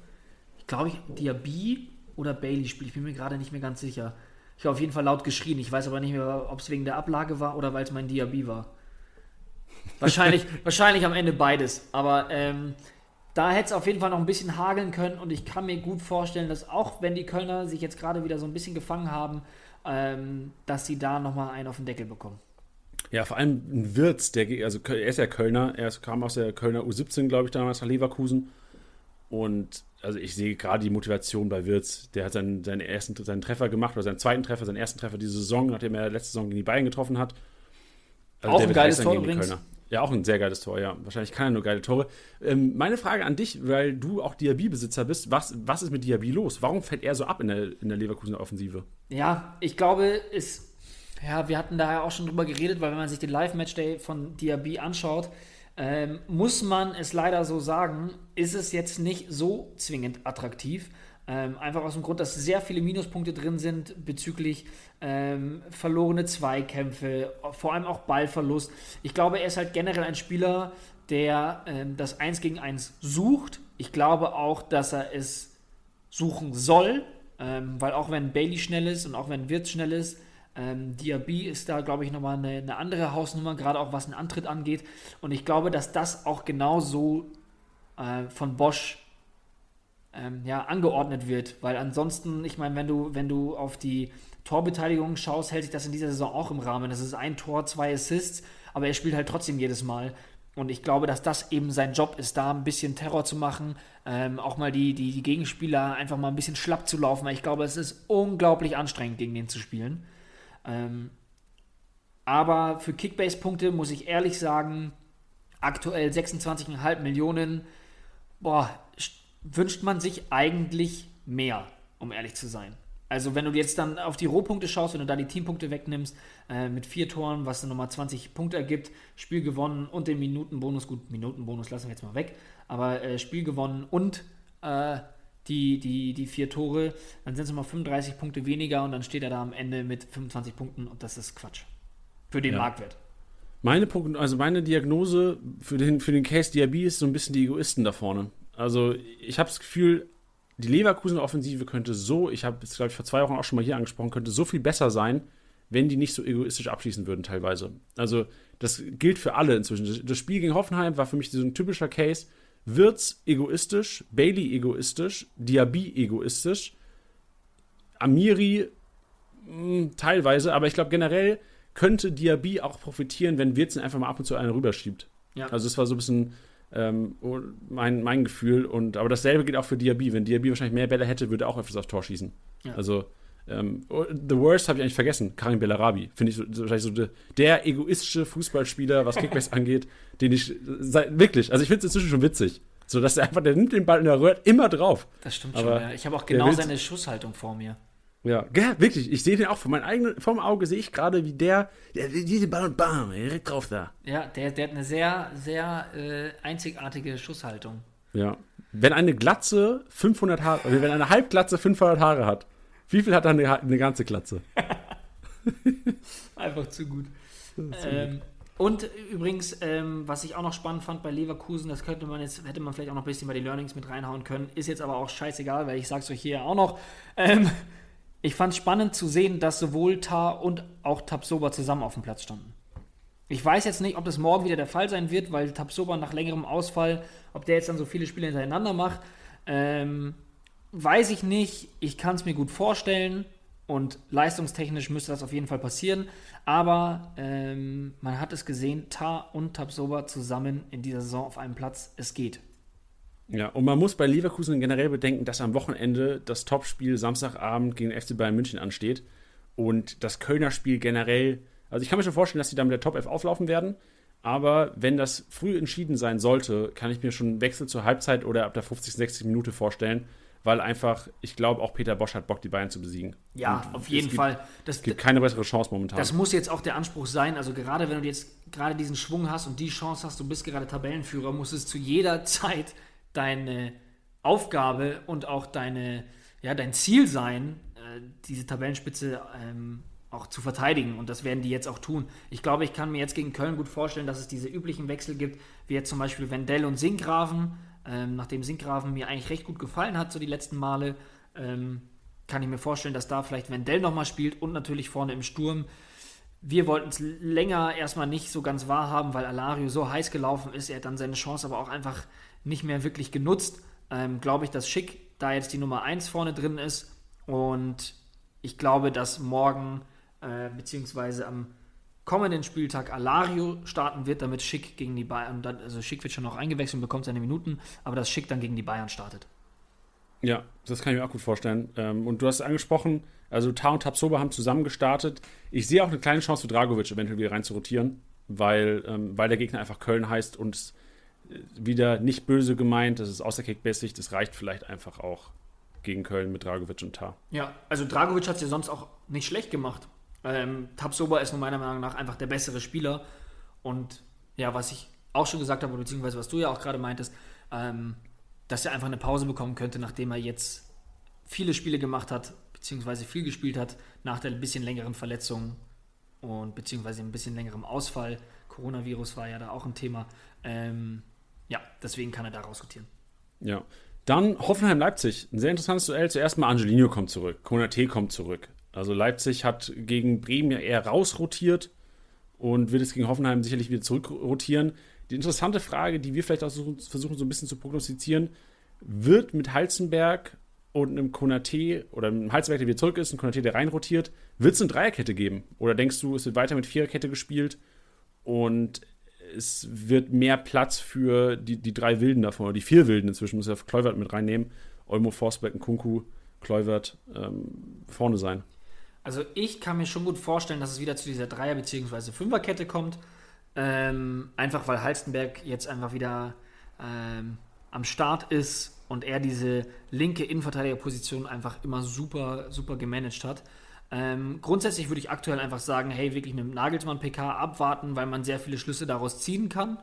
ich glaube, ich, Diaby oder Bailey spielt. Ich bin mir gerade nicht mehr ganz sicher. Ich habe auf jeden Fall laut geschrien. Ich weiß aber nicht mehr, ob es wegen der Ablage war oder weil es mein Diaby war. Wahrscheinlich, wahrscheinlich am Ende beides. Aber ähm, da hätte es auf jeden Fall noch ein bisschen hageln können und ich kann mir gut vorstellen, dass auch wenn die Kölner sich jetzt gerade wieder so ein bisschen gefangen haben, ähm, dass sie da nochmal einen auf den Deckel bekommen. Ja, vor allem ein Wirtz, der, also er ist ja Kölner, er kam aus der Kölner U17, glaube ich, damals nach Leverkusen. Und also ich sehe gerade die Motivation bei Wirtz. Der hat seinen, seinen ersten seinen Treffer gemacht, oder seinen zweiten Treffer, seinen ersten Treffer diese Saison, nachdem er letzte Saison gegen die Bayern getroffen hat. Also auch ein geiles Tor übrigens. Ja, auch ein sehr geiles Tor, ja. Wahrscheinlich kann er nur geile Tore. Ähm, meine Frage an dich, weil du auch Diaby-Besitzer bist, was, was ist mit Diaby los? Warum fällt er so ab in der, in der Leverkusener Offensive? Ja, ich glaube, es ja, wir hatten da ja auch schon drüber geredet, weil wenn man sich den Live-Matchday von Diaby anschaut, ähm, muss man es leider so sagen, ist es jetzt nicht so zwingend attraktiv. Ähm, einfach aus dem Grund, dass sehr viele Minuspunkte drin sind bezüglich ähm, verlorene Zweikämpfe, vor allem auch Ballverlust. Ich glaube, er ist halt generell ein Spieler, der ähm, das 1 gegen 1 sucht. Ich glaube auch, dass er es suchen soll, ähm, weil auch wenn Bailey schnell ist und auch wenn Wirtz schnell ist, ähm, Diaby ist da, glaube ich, nochmal eine, eine andere Hausnummer, gerade auch was einen Antritt angeht. Und ich glaube, dass das auch genauso äh, von Bosch ähm, ja, angeordnet wird. Weil ansonsten, ich meine, wenn du, wenn du auf die Torbeteiligung schaust, hält sich das in dieser Saison auch im Rahmen. Das ist ein Tor, zwei Assists, aber er spielt halt trotzdem jedes Mal. Und ich glaube, dass das eben sein Job ist, da ein bisschen Terror zu machen, ähm, auch mal die, die, die Gegenspieler einfach mal ein bisschen schlapp zu laufen, weil ich glaube, es ist unglaublich anstrengend, gegen den zu spielen. Ähm, aber für Kickbase-Punkte muss ich ehrlich sagen, aktuell 26,5 Millionen, boah, wünscht man sich eigentlich mehr, um ehrlich zu sein. Also wenn du jetzt dann auf die Rohpunkte schaust, wenn du da die Teampunkte wegnimmst, äh, mit vier Toren, was dann nochmal 20 Punkte ergibt, Spiel gewonnen und den Minutenbonus, gut, Minutenbonus lassen wir jetzt mal weg, aber äh, Spiel gewonnen und äh, die, die, die vier Tore, dann sind es nochmal 35 Punkte weniger und dann steht er da am Ende mit 25 Punkten und das ist Quatsch. für den Ja. Marktwert. Meine, Progn- also meine Diagnose für den, für den Case Diaby ist so ein bisschen die Egoisten da vorne. Also ich habe das Gefühl, die Leverkusener Offensive könnte so, ich habe es glaube ich vor zwei Wochen auch schon mal hier angesprochen, könnte so viel besser sein, wenn die nicht so egoistisch abschließen würden teilweise. Also das gilt für alle inzwischen. Das Spiel gegen Hoffenheim war für mich so ein typischer Case. Wirtz egoistisch, Bailey egoistisch, Diaby egoistisch, Amiri mh, teilweise, aber ich glaube generell könnte Diaby auch profitieren, wenn Wirtz ihn einfach mal ab und zu einen rüberschiebt. Ja. Also es war so ein bisschen ähm, mein, mein Gefühl. Und, aber dasselbe geht auch für Diaby. Wenn Diaby wahrscheinlich mehr Bälle hätte, würde er auch öfters aufs Tor schießen. Ja. Also ähm, The Worst habe ich eigentlich vergessen. Karim Bellarabi. Finde ich so, wahrscheinlich so der, der egoistische Fußballspieler, was Kickbacks angeht, den ich wirklich, also ich finde es inzwischen schon witzig. So dass er einfach, der nimmt den Ball in der Röhre immer drauf. Das stimmt Aber schon. Ja. Ich habe auch genau seine Schusshaltung vor mir. Ja, ja wirklich. Ich sehe den auch vor meinem eigenen, vom Auge sehe ich gerade, wie der, der diese Ball und bam, direkt drauf da. Ja, der, der hat eine sehr, sehr äh, einzigartige Schusshaltung. Ja. Wenn eine Glatze 500 Haare, wenn eine Halbglatze 500 Haare hat, wie viel hat dann eine, eine ganze Glatze? Einfach zu gut. Ähm, und übrigens, ähm, was ich auch noch spannend fand bei Leverkusen, das könnte man jetzt, hätte man vielleicht auch noch ein bisschen bei die Learnings mit reinhauen können, ist jetzt aber auch scheißegal, weil ich sag's euch hier auch noch. Ähm, ich fand es spannend zu sehen, dass sowohl Tar und auch Tabsoba zusammen auf dem Platz standen. Ich weiß jetzt nicht, ob das morgen wieder der Fall sein wird, weil Tabsoba nach längerem Ausfall, ob der jetzt dann so viele Spiele hintereinander macht, ähm, weiß ich nicht. Ich kann es mir gut vorstellen und leistungstechnisch müsste das auf jeden Fall passieren. Aber ähm, man hat es gesehen, Tar und Tabsoba zusammen in dieser Saison auf einem Platz. Es geht. Ja, und man muss bei Leverkusen generell bedenken, dass am Wochenende das Topspiel Samstagabend gegen FC Bayern München ansteht und das Kölner Spiel generell, also ich kann mir schon vorstellen, dass sie da mit der Top 11 auflaufen werden, aber wenn das früh entschieden sein sollte, kann ich mir schon einen Wechsel zur Halbzeit oder ab der 50, 60 Minute vorstellen, weil einfach, ich glaube, auch Peter Bosch hat Bock, die Bayern zu besiegen. Ja, Und auf jeden gibt, Fall. Es gibt keine bessere Chance momentan. Das muss jetzt auch der Anspruch sein. Also gerade wenn du jetzt gerade diesen Schwung hast und die Chance hast, du bist gerade Tabellenführer, muss es zu jeder Zeit deine Aufgabe und auch deine, ja, dein Ziel sein, äh, diese Tabellenspitze ähm, auch zu verteidigen. Und das werden die jetzt auch tun. Ich glaube, ich kann mir jetzt gegen Köln gut vorstellen, dass es diese üblichen Wechsel gibt, wie jetzt zum Beispiel Wendell und Sinkgraven. Ähm, nachdem Sinkgraven mir eigentlich recht gut gefallen hat, so die letzten Male, ähm, kann ich mir vorstellen, dass da vielleicht Wendell nochmal spielt und natürlich vorne im Sturm. Wir wollten es länger erstmal nicht so ganz wahrhaben, weil Alario so heiß gelaufen ist. Er hat dann seine Chance aber auch einfach nicht mehr wirklich genutzt. Ähm, glaube ich, dass Schick da jetzt die Nummer 1 vorne drin ist. Und ich glaube, dass morgen, äh, beziehungsweise am kommenden Spieltag Alario starten wird, damit Schick gegen die Bayern, dann, also Schick wird schon noch eingewechselt und bekommt seine Minuten, aber dass Schick dann gegen die Bayern startet. Ja, das kann ich mir auch gut vorstellen. Ähm, und du hast es angesprochen, also Tar und Tabsoba haben zusammen gestartet. Ich sehe auch eine kleine Chance für Dragovic eventuell wieder rein zu rotieren, weil, ähm, weil der Gegner einfach Köln heißt und es, äh, wieder nicht böse gemeint, das ist außer Kickbasic, das reicht vielleicht einfach auch gegen Köln mit Dragovic und Tar. Ja, also Dragovic hat es ja sonst auch nicht schlecht gemacht. Ähm, Tabsoba ist nur meiner Meinung nach einfach der bessere Spieler. Und ja, was ich auch schon gesagt habe, beziehungsweise was du ja auch gerade meintest, ähm, dass er einfach eine Pause bekommen könnte, nachdem er jetzt viele Spiele gemacht hat, beziehungsweise viel gespielt hat, nach der bisschen längeren Verletzung und beziehungsweise ein bisschen längerem Ausfall. Coronavirus war ja da auch ein Thema. Ähm, ja, deswegen kann er da rausrotieren. Ja. Dann Hoffenheim-Leipzig. Ein sehr interessantes Duell. Zuerst mal Angelino kommt zurück. Konate kommt zurück. Also Leipzig hat gegen Bremen ja eher rausrotiert und wird es gegen Hoffenheim sicherlich wieder zurückrotieren. Die interessante Frage, die wir vielleicht auch versuchen so ein bisschen zu prognostizieren, wird mit Halzenberg und einem Konate oder einem Halzenberg, der wieder zurück ist, ein Konate, der reinrotiert, wird es eine Dreierkette geben? Oder denkst du, es wird weiter mit Viererkette gespielt und es wird mehr Platz für die, die drei Wilden davon, oder die vier Wilden inzwischen, muss ja Kleuvert mit reinnehmen. Olmo, Forsberg und Kunku, Kleuvert ähm, vorne sein. Also ich kann mir schon gut vorstellen, dass es wieder zu dieser Dreier- bzw. Fünferkette kommt. Ähm, einfach weil Halstenberg jetzt einfach wieder ähm, am Start ist und er diese linke Innenverteidigerposition einfach immer super, super gemanagt hat. Ähm, grundsätzlich würde ich aktuell einfach sagen, hey, wirklich mit Nagelsmann-PK abwarten, weil man sehr viele Schlüsse daraus ziehen kann.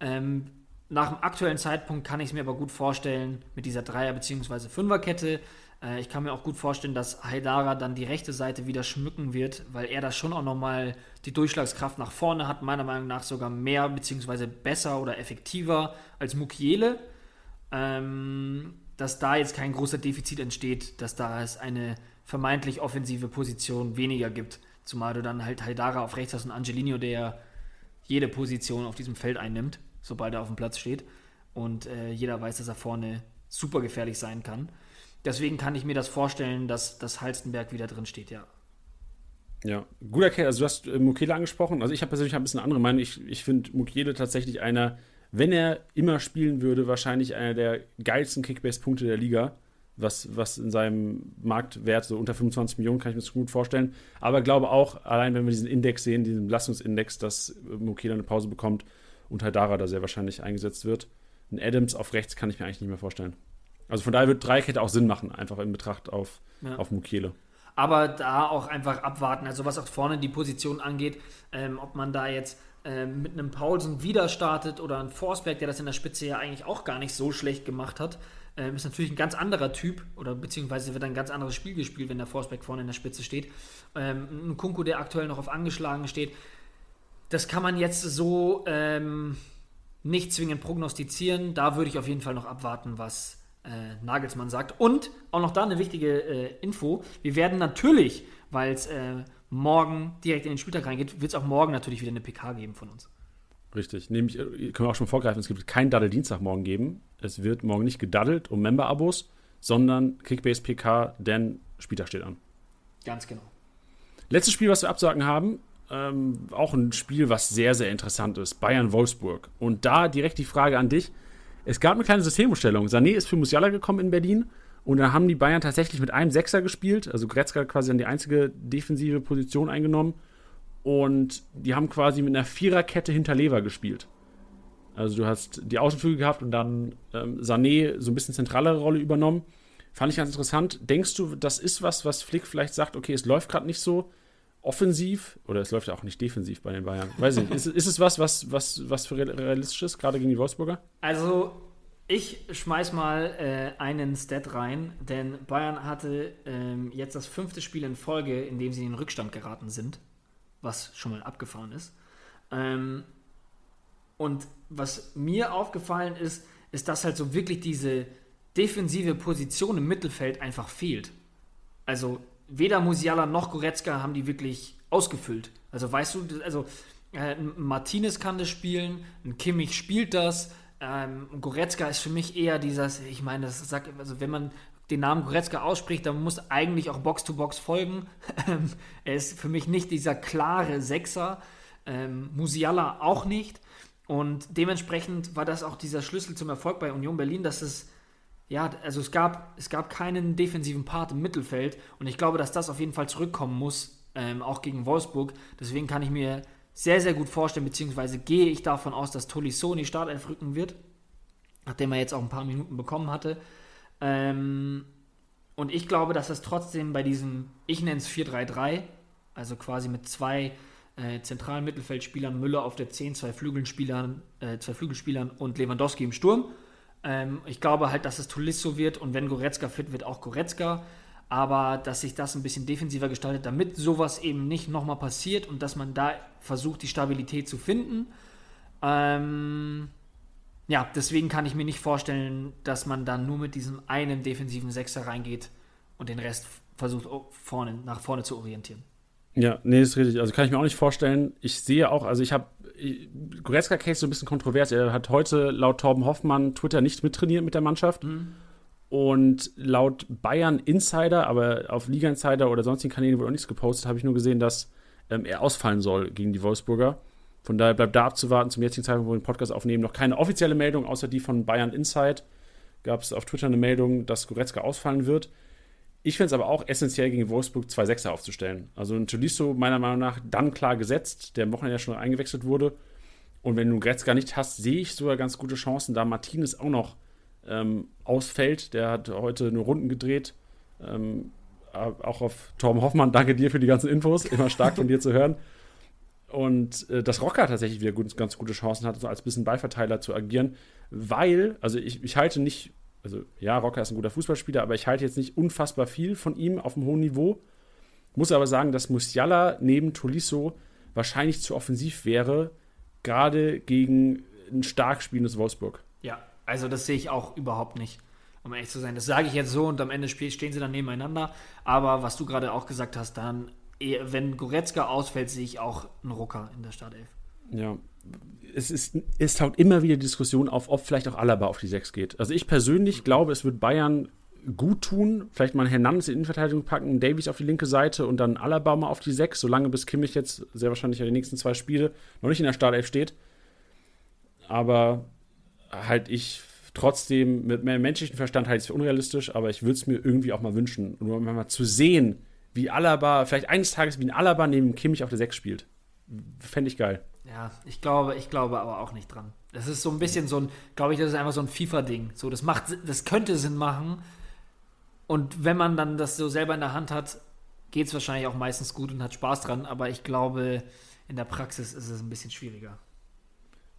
Ähm, nach dem aktuellen Zeitpunkt kann ich es mir aber gut vorstellen, mit dieser Dreier- bzw. Fünferkette Äh, ich kann mir auch gut vorstellen, dass Haidara dann die rechte Seite wieder schmücken wird, weil er da schon auch nochmal die Durchschlagskraft nach vorne hat, meiner Meinung nach sogar mehr bzw. besser oder effektiver als Mukiele. Ähm, dass da jetzt kein großer Defizit entsteht, dass da es eine vermeintlich offensive Position weniger gibt. Zumal du dann halt Haidara auf rechts hast und Angelino, der jede Position auf diesem Feld einnimmt, sobald er auf dem Platz steht. Und äh, jeder weiß, dass er vorne super gefährlich sein kann. Deswegen kann ich mir das vorstellen, dass das Halstenberg wieder drin steht, ja. Ja, guter Kerl. Also du hast äh, Mukiele angesprochen. Also ich habe persönlich ein bisschen andere Meinung. Ich, ich finde Mukiele tatsächlich einer, wenn er immer spielen würde, wahrscheinlich einer der geilsten Kickbase-Punkte der Liga. Was, was in seinem Marktwert, so unter 25 Millionen, kann ich mir das gut vorstellen. Aber glaube auch, allein wenn wir diesen Index sehen, diesen Belastungsindex, dass Mukiele eine Pause bekommt und Haidara da sehr wahrscheinlich eingesetzt wird. Ein Adams auf rechts kann ich mir eigentlich nicht mehr vorstellen. Also von daher wird Dreikette auch Sinn machen, einfach in Betracht auf, ja. auf Mukiele. Aber da auch einfach abwarten, also was auch vorne die Position angeht, ähm, ob man da jetzt ähm, mit einem Paulsen wieder startet oder ein Forsberg, der das in der Spitze ja eigentlich auch gar nicht so schlecht gemacht hat, ähm, ist natürlich ein ganz anderer Typ oder beziehungsweise wird ein ganz anderes Spiel gespielt, wenn der Forsberg vorne in der Spitze steht. Ähm, ein Kunku, der aktuell noch auf angeschlagen steht, das kann man jetzt so ähm, nicht zwingend prognostizieren. Da würde ich auf jeden Fall noch abwarten, was äh, Nagelsmann sagt. Und auch noch da eine wichtige äh, Info. Wir werden natürlich, weil es äh, morgen direkt in den Spieltag reingeht, wird es auch morgen natürlich wieder eine PK geben von uns. Richtig. Nämlich, äh, können wir auch schon vorgreifen, es gibt keinen Daddel-Dienstag morgen geben. Es wird morgen nicht gedaddelt um Member-Abos, sondern Kickbase PK, denn Spieltag steht an. Ganz genau. Letztes Spiel, was wir absagen haben, ähm, auch ein Spiel, was sehr, sehr interessant ist. Bayern-Wolfsburg. Und da direkt die Frage an dich. Es gab eine kleine Systemumstellung. Sané ist für Musiala gekommen in Berlin und dann haben die Bayern tatsächlich mit einem Sechser gespielt. Also Gretzka quasi dann die einzige defensive Position eingenommen. Und die haben quasi mit einer Viererkette hinter Lever gespielt. Also du hast die Außenflügel gehabt und dann ähm, Sané so ein bisschen zentralere Rolle übernommen. Fand ich ganz interessant. Denkst du, das ist was, was Flick vielleicht sagt, okay, es läuft gerade nicht so offensiv oder es läuft ja auch nicht defensiv bei den Bayern? Weiß ich nicht. Ist, ist es was, was, was, was für realistisch ist, gerade gegen die Wolfsburger? Also ich schmeiß mal äh, einen Stat rein, denn Bayern hatte ähm, jetzt das fünfte Spiel in Folge, in dem sie in den Rückstand geraten sind, was schon mal abgefahren ist. Ähm, und was mir aufgefallen ist, ist, dass halt so wirklich diese defensive Position im Mittelfeld einfach fehlt. Also weder Musiala noch Goretzka haben die wirklich ausgefüllt. Also weißt du, also äh, Martinez kann das spielen, ein Kimmich spielt das, ähm, Goretzka ist für mich eher dieses, ich meine, das sagt, also wenn man den Namen Goretzka ausspricht, dann muss eigentlich auch Box-to-Box -Box folgen. er ist für mich nicht dieser klare Sechser, ähm, Musiala auch nicht. Und dementsprechend war das auch dieser Schlüssel zum Erfolg bei Union Berlin, dass es, ja, also es gab, es gab keinen defensiven Part im Mittelfeld und ich glaube, dass das auf jeden Fall zurückkommen muss, ähm, auch gegen Wolfsburg. Deswegen kann ich mir sehr, sehr gut vorstellen, beziehungsweise gehe ich davon aus, dass Tolisso in Startelf rücken wird, nachdem er jetzt auch ein paar Minuten bekommen hatte. Ähm, und ich glaube, dass es trotzdem bei diesem, ich nenne es 4-3-3, also quasi mit zwei äh, zentralen Mittelfeldspielern, Müller auf der 10, zwei Flügelspielern, äh, zwei Flügelspielern und Lewandowski im Sturm. Ähm, ich glaube halt, dass es Tolisso wird und wenn Goretzka fit wird, auch Goretzka aber dass sich das ein bisschen defensiver gestaltet, damit sowas eben nicht nochmal passiert und dass man da versucht, die Stabilität zu finden. Ähm, ja, deswegen kann ich mir nicht vorstellen, dass man dann nur mit diesem einen defensiven Sechser reingeht und den Rest versucht, vorne, nach vorne zu orientieren. Ja, nee, ist richtig. Also kann ich mir auch nicht vorstellen. Ich sehe auch, also ich habe Goretzka-Case so ein bisschen kontrovers. Er hat heute laut Torben Hoffmann Twitter nicht mittrainiert mit der Mannschaft. Mhm. Und laut Bayern Insider, aber auf Liga Insider oder sonstigen Kanälen wurde auch nichts gepostet, habe ich nur gesehen, dass ähm, er ausfallen soll gegen die Wolfsburger. Von daher bleibt da abzuwarten. Zum jetzigen Zeitpunkt, wo wir den Podcast aufnehmen, noch keine offizielle Meldung, außer die von Bayern Inside. Gab es auf Twitter eine Meldung, dass Goretzka ausfallen wird. Ich finde es aber auch essentiell, gegen Wolfsburg zwei Sechser aufzustellen. Also ein Tolisso meiner Meinung nach dann klar gesetzt, der am Wochenende ja schon eingewechselt wurde. Und wenn du Goretzka nicht hast, sehe ich sogar ganz gute Chancen, da Martinez auch noch ähm, ausfällt. Der hat heute nur Runden gedreht. Ähm, auch auf Torben Hoffmann, danke dir für die ganzen Infos. Immer stark von dir zu hören. Und äh, dass Rocker tatsächlich wieder gut, ganz gute Chancen hat, so als bisschen Ballverteiler zu agieren, weil, also ich, ich halte nicht also ja, Rocker ist ein guter Fußballspieler, aber ich halte jetzt nicht unfassbar viel von ihm auf einem hohen Niveau. Muss aber sagen, dass Musiala neben Tolisso wahrscheinlich zu offensiv wäre, gerade gegen ein stark spielendes Wolfsburg. Ja, also das sehe ich auch überhaupt nicht, um ehrlich zu sein. Das sage ich jetzt so und am Ende stehen sie dann nebeneinander. Aber was du gerade auch gesagt hast, dann, wenn Goretzka ausfällt, sehe ich auch einen Rucker in der Startelf. Ja, es, ist, es taucht immer wieder die Diskussion auf, ob vielleicht auch Alaba auf die 6 geht. Also ich persönlich glaube, es wird Bayern gut tun, vielleicht mal Hernandez in Innenverteidigung packen, Davies auf die linke Seite und dann Alaba mal auf die 6, solange bis Kimmich jetzt sehr wahrscheinlich ja die nächsten zwei Spiele noch nicht in der Startelf steht. Aber halt ich trotzdem mit mehr menschlichen Verstand halte ich es für unrealistisch, aber ich würde es mir irgendwie auch mal wünschen, nur mal zu sehen, wie Alaba, vielleicht eines Tages wie ein Alaba neben Kimmich auf der 6 spielt. Fände ich geil. Ja, ich glaube, ich glaube aber auch nicht dran. Das ist so ein bisschen so ein, glaube ich, das ist einfach so ein FIFA-Ding. So, das macht, das könnte Sinn machen. Und wenn man dann das so selber in der Hand hat, geht es wahrscheinlich auch meistens gut und hat Spaß dran. Aber ich glaube, in der Praxis ist es ein bisschen schwieriger.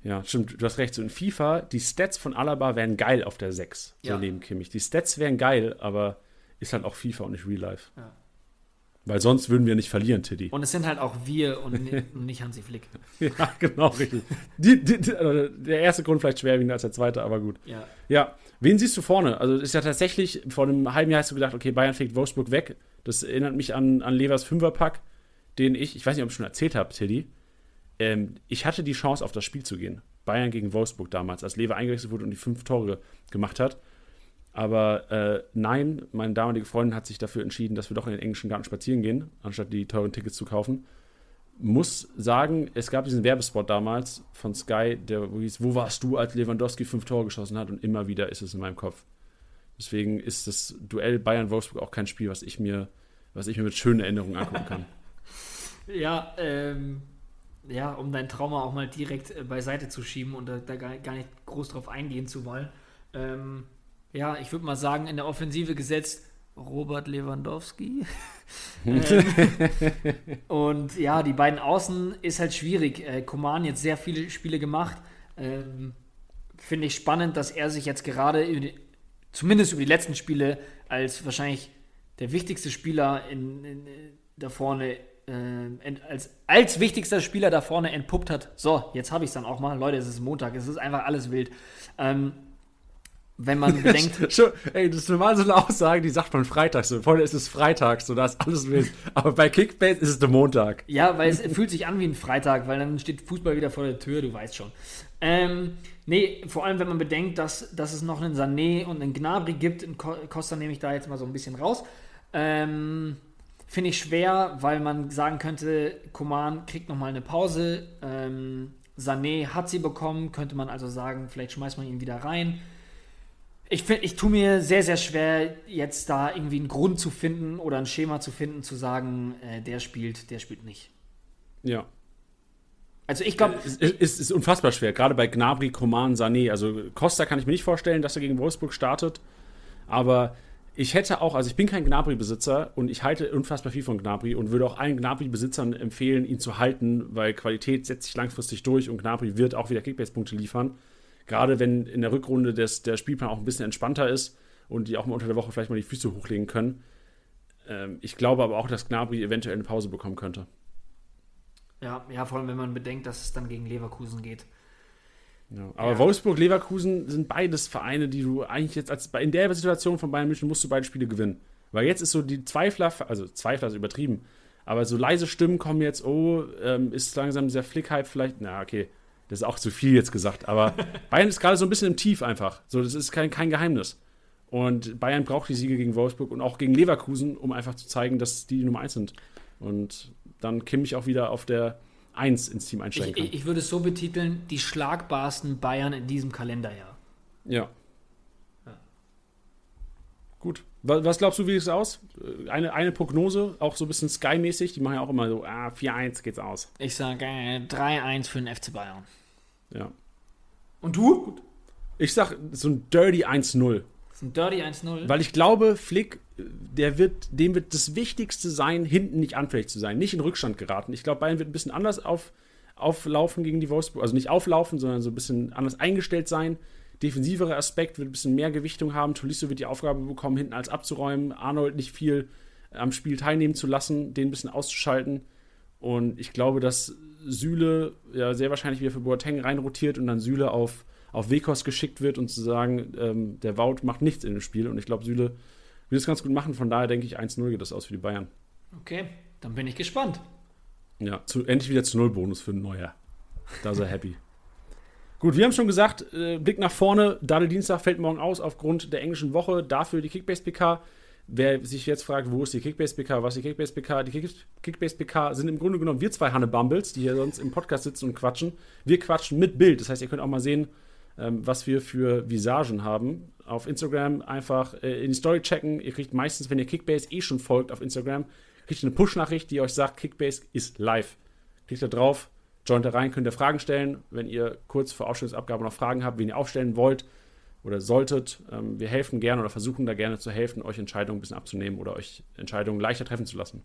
Ja, stimmt, du hast recht. So in FIFA, die Stats von Alaba wären geil auf der 6, so ja. neben Kimmich. Die Stats wären geil, aber ist halt auch FIFA und nicht Real Life. Ja. Weil sonst würden wir nicht verlieren, Tiddy. Und es sind halt auch wir und nicht Hansi Flick. ja, genau, richtig. Die, die, also der erste Grund vielleicht schwerwiegender als der zweite, aber gut. Ja. Ja, wen siehst du vorne? Also ist ja tatsächlich, vor einem halben Jahr hast du gedacht, okay, Bayern fliegt Wolfsburg weg. Das erinnert mich an, an Levers Fünferpack, den ich, ich weiß nicht, ob ich schon erzählt habe, Tiddy. Ähm, ich hatte die Chance, auf das Spiel zu gehen. Bayern gegen Wolfsburg damals, als Lever eingewechselt wurde und die fünf Tore gemacht hat. Aber äh, nein, meine damalige Freundin hat sich dafür entschieden, dass wir doch in den englischen Garten spazieren gehen, anstatt die teuren Tickets zu kaufen. Muss sagen, es gab diesen Werbespot damals von Sky, der hieß, wo warst du, als Lewandowski fünf Tore geschossen hat? Und immer wieder ist es in meinem Kopf. Deswegen ist das Duell Bayern-Wolfsburg auch kein Spiel, was ich mir, was ich mir mit schönen Erinnerungen angucken kann. ja, ähm, ja, um dein Trauma auch mal direkt äh, beiseite zu schieben und da, da gar, gar, nicht groß drauf eingehen zu wollen. Ähm, ja, ich würde mal sagen, in der Offensive gesetzt Robert Lewandowski. ähm, und ja, die beiden Außen ist halt schwierig. Äh, Koman jetzt sehr viele Spiele gemacht. Ähm, Finde ich spannend, dass er sich jetzt gerade, die, zumindest über die letzten Spiele, als wahrscheinlich der wichtigste Spieler in, in, da vorne, äh, als, als wichtigster Spieler da vorne entpuppt hat. So, jetzt habe ich es dann auch mal. Leute, es ist Montag, es ist einfach alles wild. Ähm, wenn man bedenkt. Ey, das ist normal so eine Aussage, die sagt man freitags. So, vorne ist es Freitag, so da ist alles wild. Aber bei Kickbase ist es der Montag. Ja, weil es fühlt sich an wie ein Freitag, weil dann steht Fußball wieder vor der Tür, du weißt schon. Ähm, nee, vor allem wenn man bedenkt, dass, dass es noch einen Sané und einen Gnabry gibt. In Costa nehme ich da jetzt mal so ein bisschen raus. Ähm, Finde ich schwer, weil man sagen könnte, Koman kriegt nochmal eine Pause. Ähm, Sané hat sie bekommen, könnte man also sagen, vielleicht schmeißt man ihn wieder rein. Ich, find, ich tue mir sehr, sehr schwer, jetzt da irgendwie einen Grund zu finden oder ein Schema zu finden, zu sagen, äh, der spielt, der spielt nicht. Ja. Also ich glaube. Es ist, ist, ist, unfassbar schwer, gerade bei Gnabry, Coman, Sané. Also Costa kann ich mir nicht vorstellen, dass er gegen Wolfsburg startet. Aber ich hätte auch, also ich bin kein Gnabry-Besitzer und ich halte unfassbar viel von Gnabry und würde auch allen Gnabry-Besitzern empfehlen, ihn zu halten, weil Qualität setzt sich langfristig durch und Gnabry wird auch wieder Kickbase-Punkte liefern. Gerade wenn in der Rückrunde des, der Spielplan auch ein bisschen entspannter ist und die auch mal unter der Woche vielleicht mal die Füße hochlegen können. Ähm, ich glaube aber auch, dass Gnabry eventuell eine Pause bekommen könnte. Ja, ja, vor allem wenn man bedenkt, dass es dann gegen Leverkusen geht. Ja, aber ja. Wolfsburg, Leverkusen sind beides Vereine, die du eigentlich jetzt als in der Situation von Bayern München musst du beide Spiele gewinnen. Weil jetzt ist so die Zweifler, also Zweifler ist übertrieben, aber so leise Stimmen kommen jetzt, oh, ähm, ist langsam sehr Flick-Hype vielleicht, na okay, das ist auch zu viel jetzt gesagt, aber Bayern ist gerade so ein bisschen im Tief einfach. So, das ist kein, kein Geheimnis. Und Bayern braucht die Siege gegen Wolfsburg und auch gegen Leverkusen, um einfach zu zeigen, dass die, die Nummer 1 sind. Und dann Kimmich auch wieder auf der 1 ins Team einsteigen kann. Ich, ich würde es so betiteln, die schlagbarsten Bayern in diesem Kalenderjahr. Ja. ja. Gut. Was glaubst du, wie es aus? Eine, eine Prognose, auch so ein bisschen Sky-mäßig. Die machen ja auch immer so, ah, 4-1 geht's aus. Ich sage äh, 3-1 für den FC Bayern. Ja. Und du? Gut. Ich sag so ein Dirty 1-0. So ein Dirty 1-0? Weil ich glaube, Flick, der wird, dem wird das Wichtigste sein, hinten nicht anfällig zu sein, nicht in Rückstand geraten. Ich glaube, Bayern wird ein bisschen anders auf, auflaufen gegen die Wolfsburg. Also nicht auflaufen, sondern so ein bisschen anders eingestellt sein defensivere Aspekt wird ein bisschen mehr Gewichtung haben. Tolisso wird die Aufgabe bekommen, hinten als abzuräumen, Arnold nicht viel am Spiel teilnehmen zu lassen, den ein bisschen auszuschalten. Und ich glaube, dass Süle ja sehr wahrscheinlich wieder für Boateng reinrotiert und dann Süle auf, auf Wekos geschickt wird und zu sagen, ähm, der Wout macht nichts in dem Spiel. Und ich glaube, Süle will das ganz gut machen. Von daher denke ich, 1-0 geht das aus für die Bayern. Okay, dann bin ich gespannt. Ja, zu, endlich wieder zu Null Bonus für ein Neuer. Da ist er happy. Gut, wir haben schon gesagt, äh, Blick nach vorne. Dadel Dienstag fällt morgen aus aufgrund der englischen Woche. Dafür die Kickbase PK. Wer sich jetzt fragt, wo ist die Kickbase PK, was ist die Kickbase PK? Die Kickbase PK sind im Grunde genommen wir zwei Hanne Bumbles, die hier sonst im Podcast sitzen und quatschen. Wir quatschen mit Bild. Das heißt, ihr könnt auch mal sehen, ähm, was wir für Visagen haben. Auf Instagram einfach äh, in die Story checken. Ihr kriegt meistens, wenn ihr Kickbase eh schon folgt auf Instagram, kriegt eine Push-Nachricht, die euch sagt, Kickbase ist live. Klickt da drauf, joint da rein, könnt ihr Fragen stellen. Wenn ihr kurz vor Ausstellungsabgabe noch Fragen habt, wen ihr aufstellen wollt oder solltet, ähm, wir helfen gerne oder versuchen da gerne zu helfen, euch Entscheidungen ein bisschen abzunehmen oder euch Entscheidungen leichter treffen zu lassen.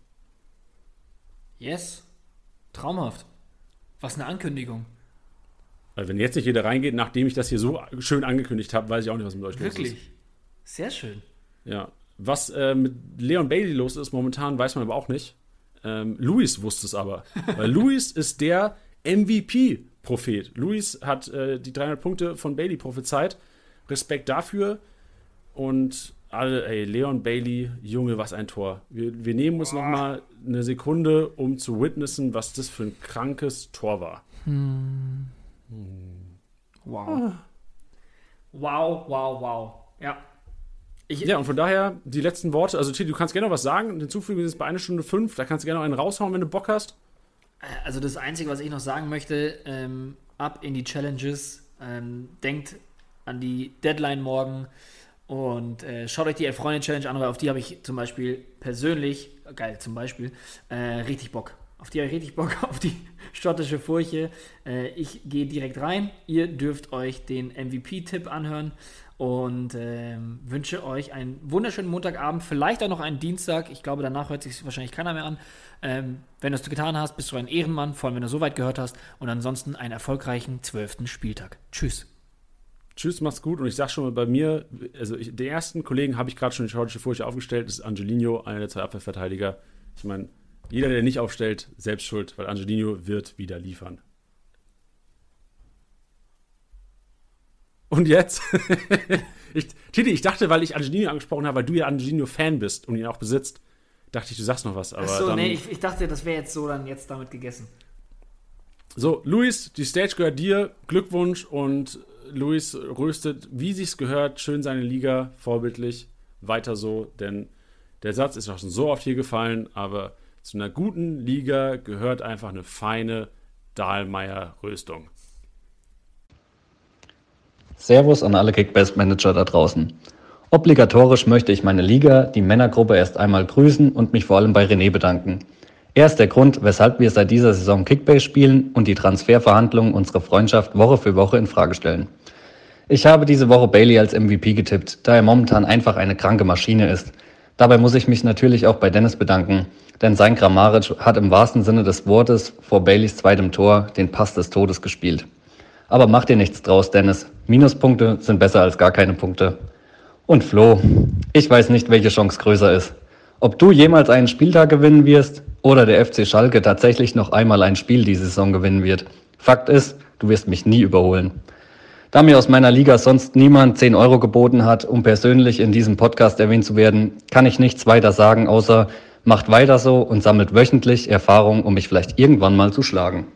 Yes. Traumhaft. Was eine Ankündigung. Also wenn jetzt nicht jeder reingeht, nachdem ich das hier so schön angekündigt habe, weiß ich auch nicht, was mit euch Wirklich? los ist. Wirklich? Sehr schön. Ja. Was äh, mit Leon Bailey los ist momentan, weiß man aber auch nicht. Ähm, Luis wusste es aber. Weil Luis ist der MVP-Prophet. Luis hat äh, die 300 Punkte von Bailey prophezeit. Respekt dafür. Und alle, ey, Leon Bailey, Junge, was ein Tor. Wir, wir nehmen uns oh. noch mal eine Sekunde, um zu witnessen, was das für ein krankes Tor war. Hm. Wow. Ah. Wow, wow, wow. Ja. Ich, ja, und von daher die letzten Worte. Also, Titi, du kannst gerne noch was sagen. Hinzufügen ist es bei einer Stunde fünf. Da kannst du gerne noch einen raushauen, wenn du Bock hast. Äh, also, das Einzige, was ich noch sagen möchte, ähm, ab in die Challenges. Ähm, denkt an die Deadline morgen und äh, schaut euch die Elf-Freunde-Challenge an, weil auf die habe ich zum Beispiel persönlich, geil, zum Beispiel, äh, richtig Bock. Auf die habe ich richtig Bock, auf die schottische Furche. Äh, ich gehe direkt rein. Ihr dürft euch den MVP-Tipp anhören und ähm, wünsche euch einen wunderschönen Montagabend, vielleicht auch noch einen Dienstag. Ich glaube, danach hört sich wahrscheinlich keiner mehr an. Ähm, wenn du es getan hast, bist du ein Ehrenmann, vor allem wenn du so weit gehört hast. Und ansonsten einen erfolgreichen zwölften Spieltag. Tschüss. Tschüss, mach's gut. Und ich sag schon mal bei mir, also ich, den ersten Kollegen habe ich gerade schon die schottische Furche aufgestellt. Das ist Angelino, einer der zwei Abwehrverteidiger. Ich meine, jeder, der nicht aufstellt, selbst schuld, weil Angelino wird wieder liefern. Und jetzt? ich, Titi, ich dachte, weil ich Angelino angesprochen habe, weil du ja Angelino-Fan bist und ihn auch besitzt, dachte ich, du sagst noch was. Aber Achso, nee, ich, ich, dachte, das wäre jetzt so dann jetzt damit gegessen. So, Luis, die Stage gehört dir. Glückwunsch und Luis röstet, wie sich's gehört, schön seine Liga, vorbildlich. Weiter so, denn der Satz ist auch schon so oft hier gefallen, aber zu einer guten Liga gehört einfach eine feine Dahlmeier-Röstung. Servus an alle Kickbase-Manager da draußen. Obligatorisch möchte ich meine Liga, die Männergruppe, erst einmal grüßen und mich vor allem bei René bedanken. Er ist der Grund, weshalb wir seit dieser Saison Kickbase spielen und die Transferverhandlungen unserer Freundschaft Woche für Woche in Frage stellen. Ich habe diese Woche Bailey als MVP getippt, da er momentan einfach eine kranke Maschine ist. Dabei muss ich mich natürlich auch bei Dennis bedanken, denn sein Grammaric hat im wahrsten Sinne des Wortes vor Baileys zweitem Tor den Pass des Todes gespielt. Aber mach dir nichts draus, Dennis. Minuspunkte sind besser als gar keine Punkte. Und Flo, ich weiß nicht, welche Chance größer ist. Ob du jemals einen Spieltag gewinnen wirst oder der FC Schalke tatsächlich noch einmal ein Spiel diese Saison gewinnen wird. Fakt ist, du wirst mich nie überholen. Da mir aus meiner Liga sonst niemand 10 Euro geboten hat, um persönlich in diesem Podcast erwähnt zu werden, kann ich nichts weiter sagen, außer macht weiter so und sammelt wöchentlich Erfahrung, um mich vielleicht irgendwann mal zu schlagen.